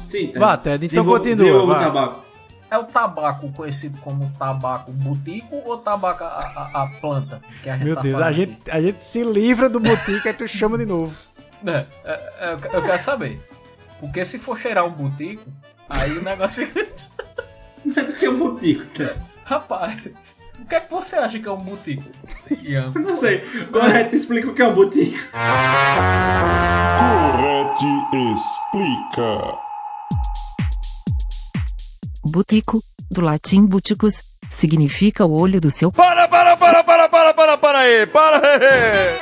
Sim, tá. Vá, Ted, então continua, desenvolva o tabaco. É o tabaco conhecido como tabaco butico ou tabaco a, a- a planta? Que a gente Meu tá Deus, a gente, a gente se livra do botique, aí tu chama de novo. É, é, é, eu, quero saber. Porque se for cheirar um butico, Aí o negócio fica. Mas o que é um botico, cara? Rapaz, o que é que você acha que é um botico? Ian? Não sei. Correto, explica o que é um botico. Correte explica. Butico, do latim buticus, significa o olho do seu Para, para, para, para, para, para, para aí, para aí.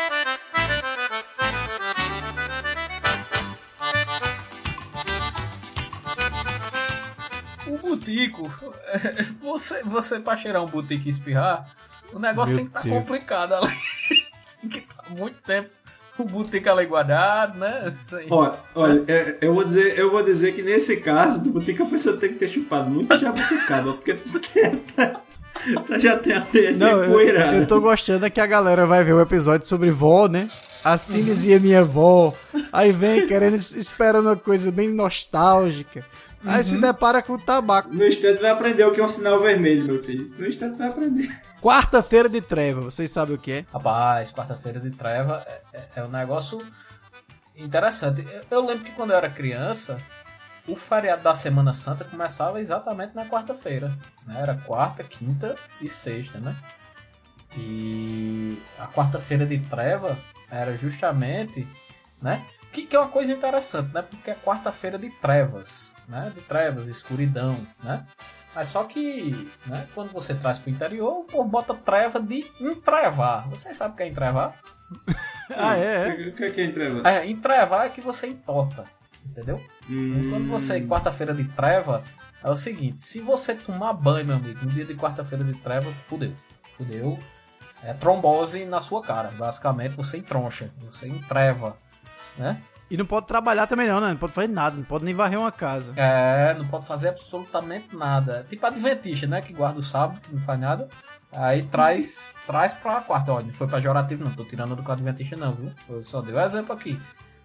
O butico, você, você pra cheirar um butico e espirrar, o negócio Meu tem que estar Deus. complicado ali. tem que estar muito tempo o butico ali guardado, né? Olha, olha é, eu, vou dizer, eu vou dizer que nesse caso, do botico a pessoa tem que ter chupado muito jabuticaba, porque tá- tá- já tem a teia Não, eu, eu tô gostando é que a galera vai ver o episódio sobre vó, né? Assim dizia minha avó. Aí vem querendo, esperando uma coisa bem nostálgica. Aí se depara com o tabaco. No instante vai aprender o que é um sinal vermelho, meu filho. No instante vai aprender. Quarta-feira de treva, vocês sabem o que é? Rapaz, quarta-feira de treva é, é- é um negócio interessante. Eu, lembro que quando eu era criança, o feriado da Semana Santa começava exatamente na quarta-feira. né? Era quarta, quinta e sexta, né? E a quarta-feira de treva era justamente, né? Que, que é uma coisa interessante, né? Porque é quarta-feira de trevas, né? De trevas, escuridão, né? Mas só que, né, quando você traz pro interior, o povo bota treva de entrevar. Vocês sabem o que é entrevar? Ah, é? O que é que é entreva? É, entrevar é que você entorta, entendeu? Hum. Quando você, quarta-feira de treva, é o seguinte, se você tomar banho, meu amigo, no dia de quarta-feira de trevas, fudeu. Fudeu. É trombose na sua cara. Basicamente, você entroncha, você entreva, né? E não pode trabalhar também não, né? Não pode fazer nada, não pode nem varrer uma casa. É, não pode fazer absolutamente nada. Tipo adventista, né? Que guarda o sábado, não faz nada. Aí traz, traz pra quarta. Ó, não foi pra jorativo, não. Tô tirando do adventista, não, viu? Eu só dei um exemplo aqui.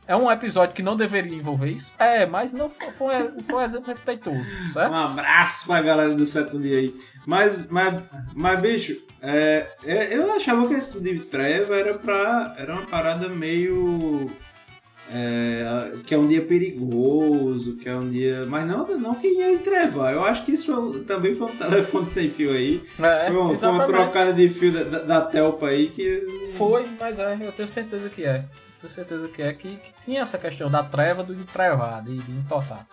É um episódio que não deveria envolver isso? É, mas não foi, foi, um- foi um exemplo respeitoso, certo? Um abraço pra galera do sétimo dia aí. Mas, mas, mas bicho, é, é, eu achava que esse de treva era pra. Era uma parada meio. É, que é um dia perigoso, que é um dia. Mas não, não que ia entrevar. Eu acho que isso também foi um telefone sem fio aí. É, foi, uma, foi uma trocada de fio da, da, da Telpa aí que. Foi, mas é, eu tenho certeza que é. Tenho certeza que é que, que tinha essa questão da treva do entrevar, de, de entortar.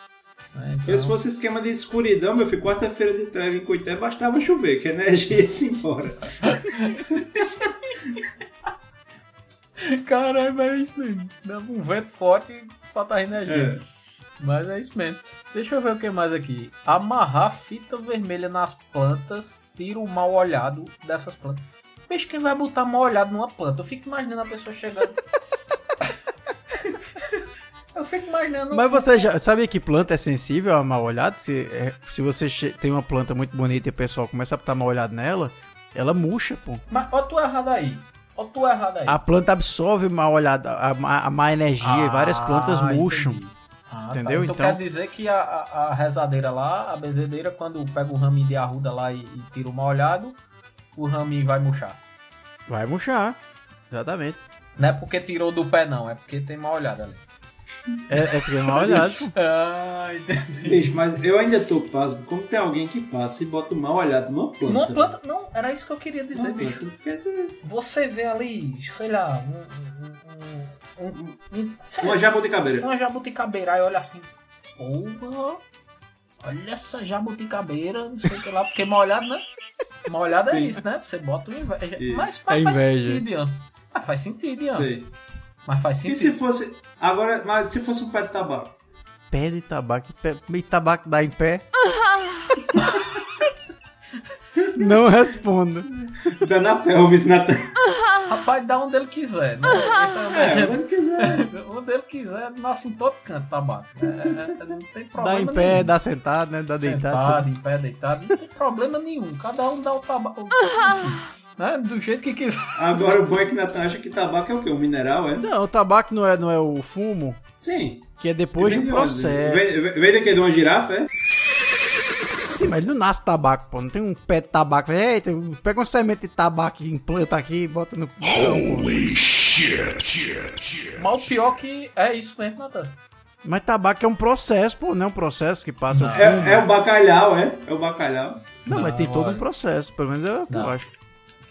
né? Porque se fosse esquema de escuridão, meu filho, quarta-feira de treva em Coité bastava chover, que a energia ia-se embora. Caralho, mas é isso mesmo. Dava um vento forte e faltava energia. É. Mas é isso mesmo. Deixa eu ver o que mais aqui. Amarrar fita vermelha nas plantas tira o mal olhado dessas plantas. Bicho, quem vai botar mal olhado numa planta? Eu fico imaginando a pessoa chegando. eu fico imaginando. Mas você já sabe que planta é sensível a mal olhado? Se, é, se você tem uma planta muito bonita e o pessoal começa a botar mal olhado nela, ela murcha, pô. Mas ó, tu errado aí. Ó, tu errado aí. A planta absorve mal olhado, a, má- a má energia e várias plantas Ah, murcham. Ah, Entendeu? Tá. Então, Então- quer dizer que a, a, a rezadeira lá, a benzedeira, quando pega o raminho de arruda lá e, e tira o mal olhado, o raminho vai murchar. Vai murchar. Exatamente. Não é porque tirou do pé, não, é porque tem mal olhado ali. É, é porque é mal olhado. Ah, entendi. Bicho, mas eu ainda tô pasmo. Como tem alguém que passa e bota o mal olhado numa planta? Numa planta, não, era isso que eu queria dizer, Uma bicho. planta. Porque- Você vê ali, sei lá, um. um, um, um, um sei Uma lá, jabuticabeira. Uma jabuticabeira, aí olha assim, porra, olha essa jabuticabeira, não sei o que lá, porque mal olhado, né? Mal olhado é Sim. isso, né? Você bota o inveja. Isso. Mas, mas É faz inveja. sentido, Ian. Mas faz sentido, Ian. Sei. Mas faz E sentido. se fosse. Agora, mas se fosse um pé de tabaco? Pé de tabaco. Pé, meio tabaco dá em pé. Não respondo. Dá na pelvis, na Rapaz, dá onde ele quiser, né? Esse é É, gente- onde quiser. onde ele quiser, nasce em todo canto tabaco. É, é, não tem problema Dá em pé, nenhum. dá sentado, né? Dá deitado. Sentado, em pé, deitado, não tem problema nenhum. Cada um dá o tabaco. Enfim, né? Do jeito que quiser. Agora o bom é que Natan acha que tabaco é o quê? Um mineral, é? Não, o tabaco não é, não é o fumo, Sim. que é depois de um processo. Vem, vem, daqui de uma girafa, é? Sim, mas ele não nasce tabaco, pô. Não tem um pé de tabaco. Eita, pega uma semente de tabaco e implanta aqui e bota no. Pô. Mas o pior que é isso mesmo, Natan. Mas tabaco é um processo, pô, não é um processo que passa. É, é o bacalhau, é? É o bacalhau. Não, mas Não, tem todo olha. um processo, pelo menos é o que eu acho.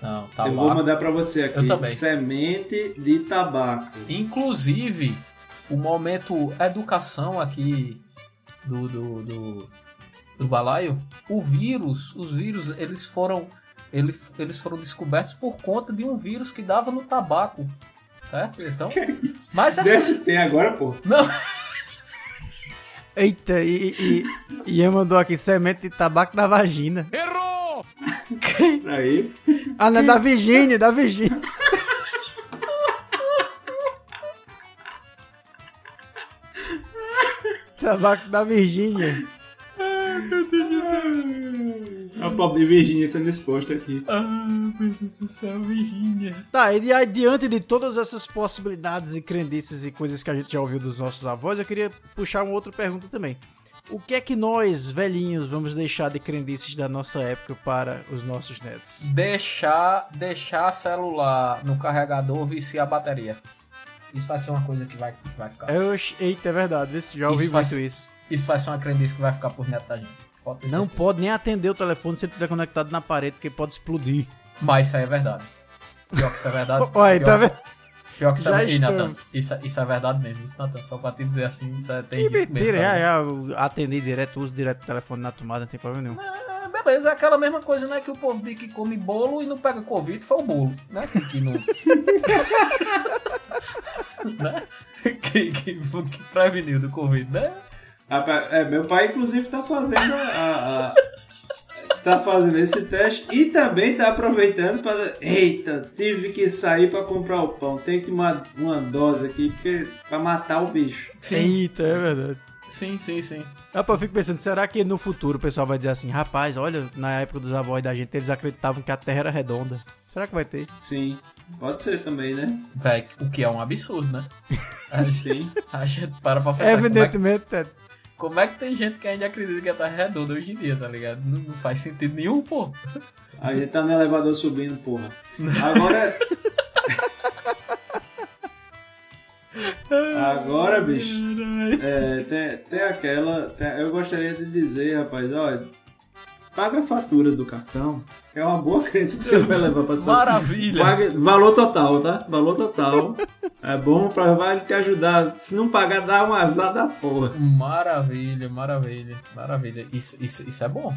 Não, tá Eu vou mandar pra você aqui. Eu também. Semente de tabaco. Inclusive, o momento educação aqui do, do, do, do balaio, o vírus, os vírus, eles foram, eles, eles foram descobertos por conta de um vírus que dava no tabaco. Certo? Então. Mas essa. DST agora, pô. Não. Eita, e, e, e Ian mandou aqui semente de tabaco da vagina. Errou! Aí. Ah, não, é da Virgínia, da Virgínia. tabaco da Virgínia. A pobre de Virgínia sendo exposta aqui. Ah, meu Deus do céu, Virgínia. Tá, e aí, diante de todas essas possibilidades e crendices e coisas que a gente já ouviu dos nossos avós, eu queria puxar uma outra pergunta também. O que é que nós, velhinhos, vamos deixar de crendices da nossa época para os nossos netos? Deixar, deixar celular no carregador viciar a bateria. Isso vai ser uma coisa que vai, que vai ficar. Eu, eita, é verdade, isso, já ouvi Isso muito isso. Isso vai ser uma crendice que vai ficar por neto da gente. Pode Não certeza. pode nem atender o telefone se ele estiver conectado na parede, porque pode explodir. Mas isso aí é verdade. Pior que isso é verdade. Olha, tá vendo? Pior que isso Já é Ei, Nathan, estamos. isso, isso é verdade mesmo. Isso, Nathan, só pra te dizer assim, isso é, tem Que risco mesmo. mentira, tá ligado? já atender direto, uso direto o telefone na tomada, não tem problema nenhum. É, beleza, é aquela mesma coisa, né? Que o povo diz que come bolo e não pega Covid, foi o bolo, né? Que, que não. né? que, que, que preveniu do Covid, né? Rapaz, é, meu pai, inclusive, tá fazendo a, a- tá fazendo esse teste e também tá aproveitando para. Eita, tive que sair para comprar o pão. Tem que tomar uma dose aqui porque, pra matar o bicho. Eita, é verdade. Sim, sim, sim. Rapaz, eu fico pensando, será que no futuro o pessoal vai dizer assim, rapaz, olha, na época dos avós da gente, eles acreditavam que a Terra era redonda. Será que vai ter isso? Sim, pode ser também, né? O que é um absurdo, né? A gente, a gente para pra pensar. Evidentemente, é. Como é, que, é tem gente que ainda acredita que a Terra é redonda hoje em dia, tá ligado? Não, não faz sentido nenhum, pô. A gente tá no elevador subindo, porra. Agora. Agora, bicho. É, tem, tem aquela. tem- eu gostaria de dizer, rapaz, olha. Paga a fatura do cartão. É uma boa crença que você vai levar pra sua Maravilha. Paga- valor total, tá? Valor total. É bom pra vai te ajudar. Se não pagar, dá um azar da porra. Maravilha, maravilha, maravilha. Isso, isso, isso é bom.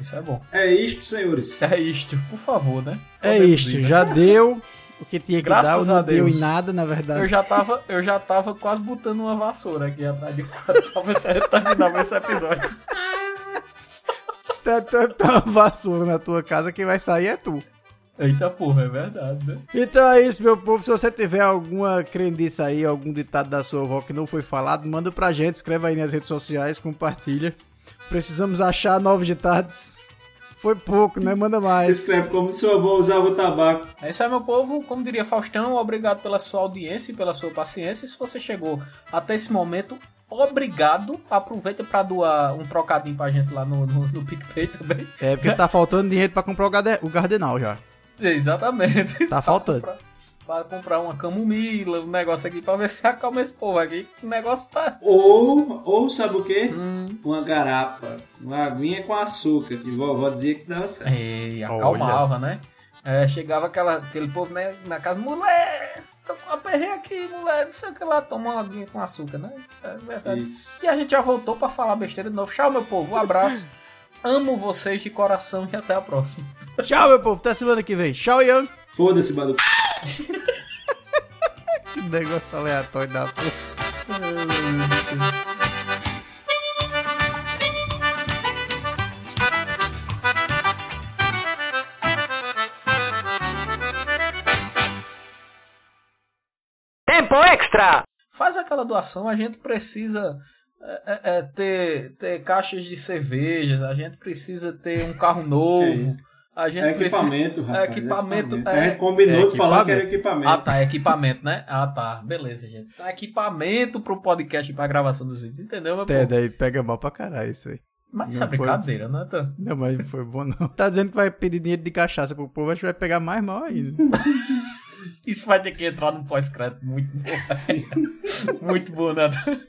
Isso é bom. É isto, senhores. É isto, por favor, né? É Podemos isto, né? já deu o que tinha que Graças dar, não a deu Deus. em nada, na verdade. Eu já tava, eu já tava quase botando uma vassoura aqui atrás de quadro pra ver se a gente terminava esse episódio. Tá, tá, tá uma vassoura na tua casa, quem vai sair é tu. Eita porra, é verdade, né? Então é isso, meu povo. Se você tiver alguma crendice aí, algum ditado da sua avó que não foi falado, manda pra gente, escreve aí nas redes sociais, compartilha. Precisamos achar novos ditados. Foi pouco, né? Manda mais. Escreve como se seu avô usava o tabaco. É isso aí, meu povo. Como diria Faustão, obrigado pela sua audiência e pela sua paciência. Se você chegou até esse momento, obrigado. Aproveita pra doar um trocadinho pra gente lá no, no, no PicPay também. É porque tá faltando dinheiro pra comprar o, garde- o Gardenal já. Exatamente. Tá faltando. Pra comprar uma camomila, um negócio aqui pra ver se acalma esse povo aqui. O negócio tá. Ou, ou sabe o quê? Hum. Uma garapa. Uma aguinha com açúcar, que vovó dizia que dava certo. E acalmava, né? É, chegava aquela, aquele povo né, na casa, mulher, tô com uma perreira aqui, mulher, não sei o que lá, toma uma aguinha com açúcar, né? É verdade. Isso. E a gente já voltou pra falar besteira de novo. Tchau, meu povo, um abraço. Amo vocês de coração e até a próxima. Tchau, meu povo. Até semana que vem. Tchau, Ian. Foda-se, Badu. Que negócio aleatório da porra. Tempo extra! Faz aquela doação, a gente precisa é, é, é, ter, ter caixas de cervejas, a gente precisa ter um carro novo. A gente É equipamento, precisa... rapaz, É equipamento. equipamento. A gente combinou de falar que era equipamento. Ah, tá, é equipamento, né? Ah, tá. Beleza, gente. Tá, equipamento pro podcast e pra gravação dos vídeos, entendeu, meu Até povo? daí pega mal pra caralho isso aí. Mas isso é Não foi- brincadeira, né, Tan? Não, mas não foi bom não. Tá dizendo que vai pedir dinheiro de cachaça pro povo, acho que vai pegar mais mal ainda. Isso vai ter que entrar no pós-crédito. Muito bom. Muito bom, Natan.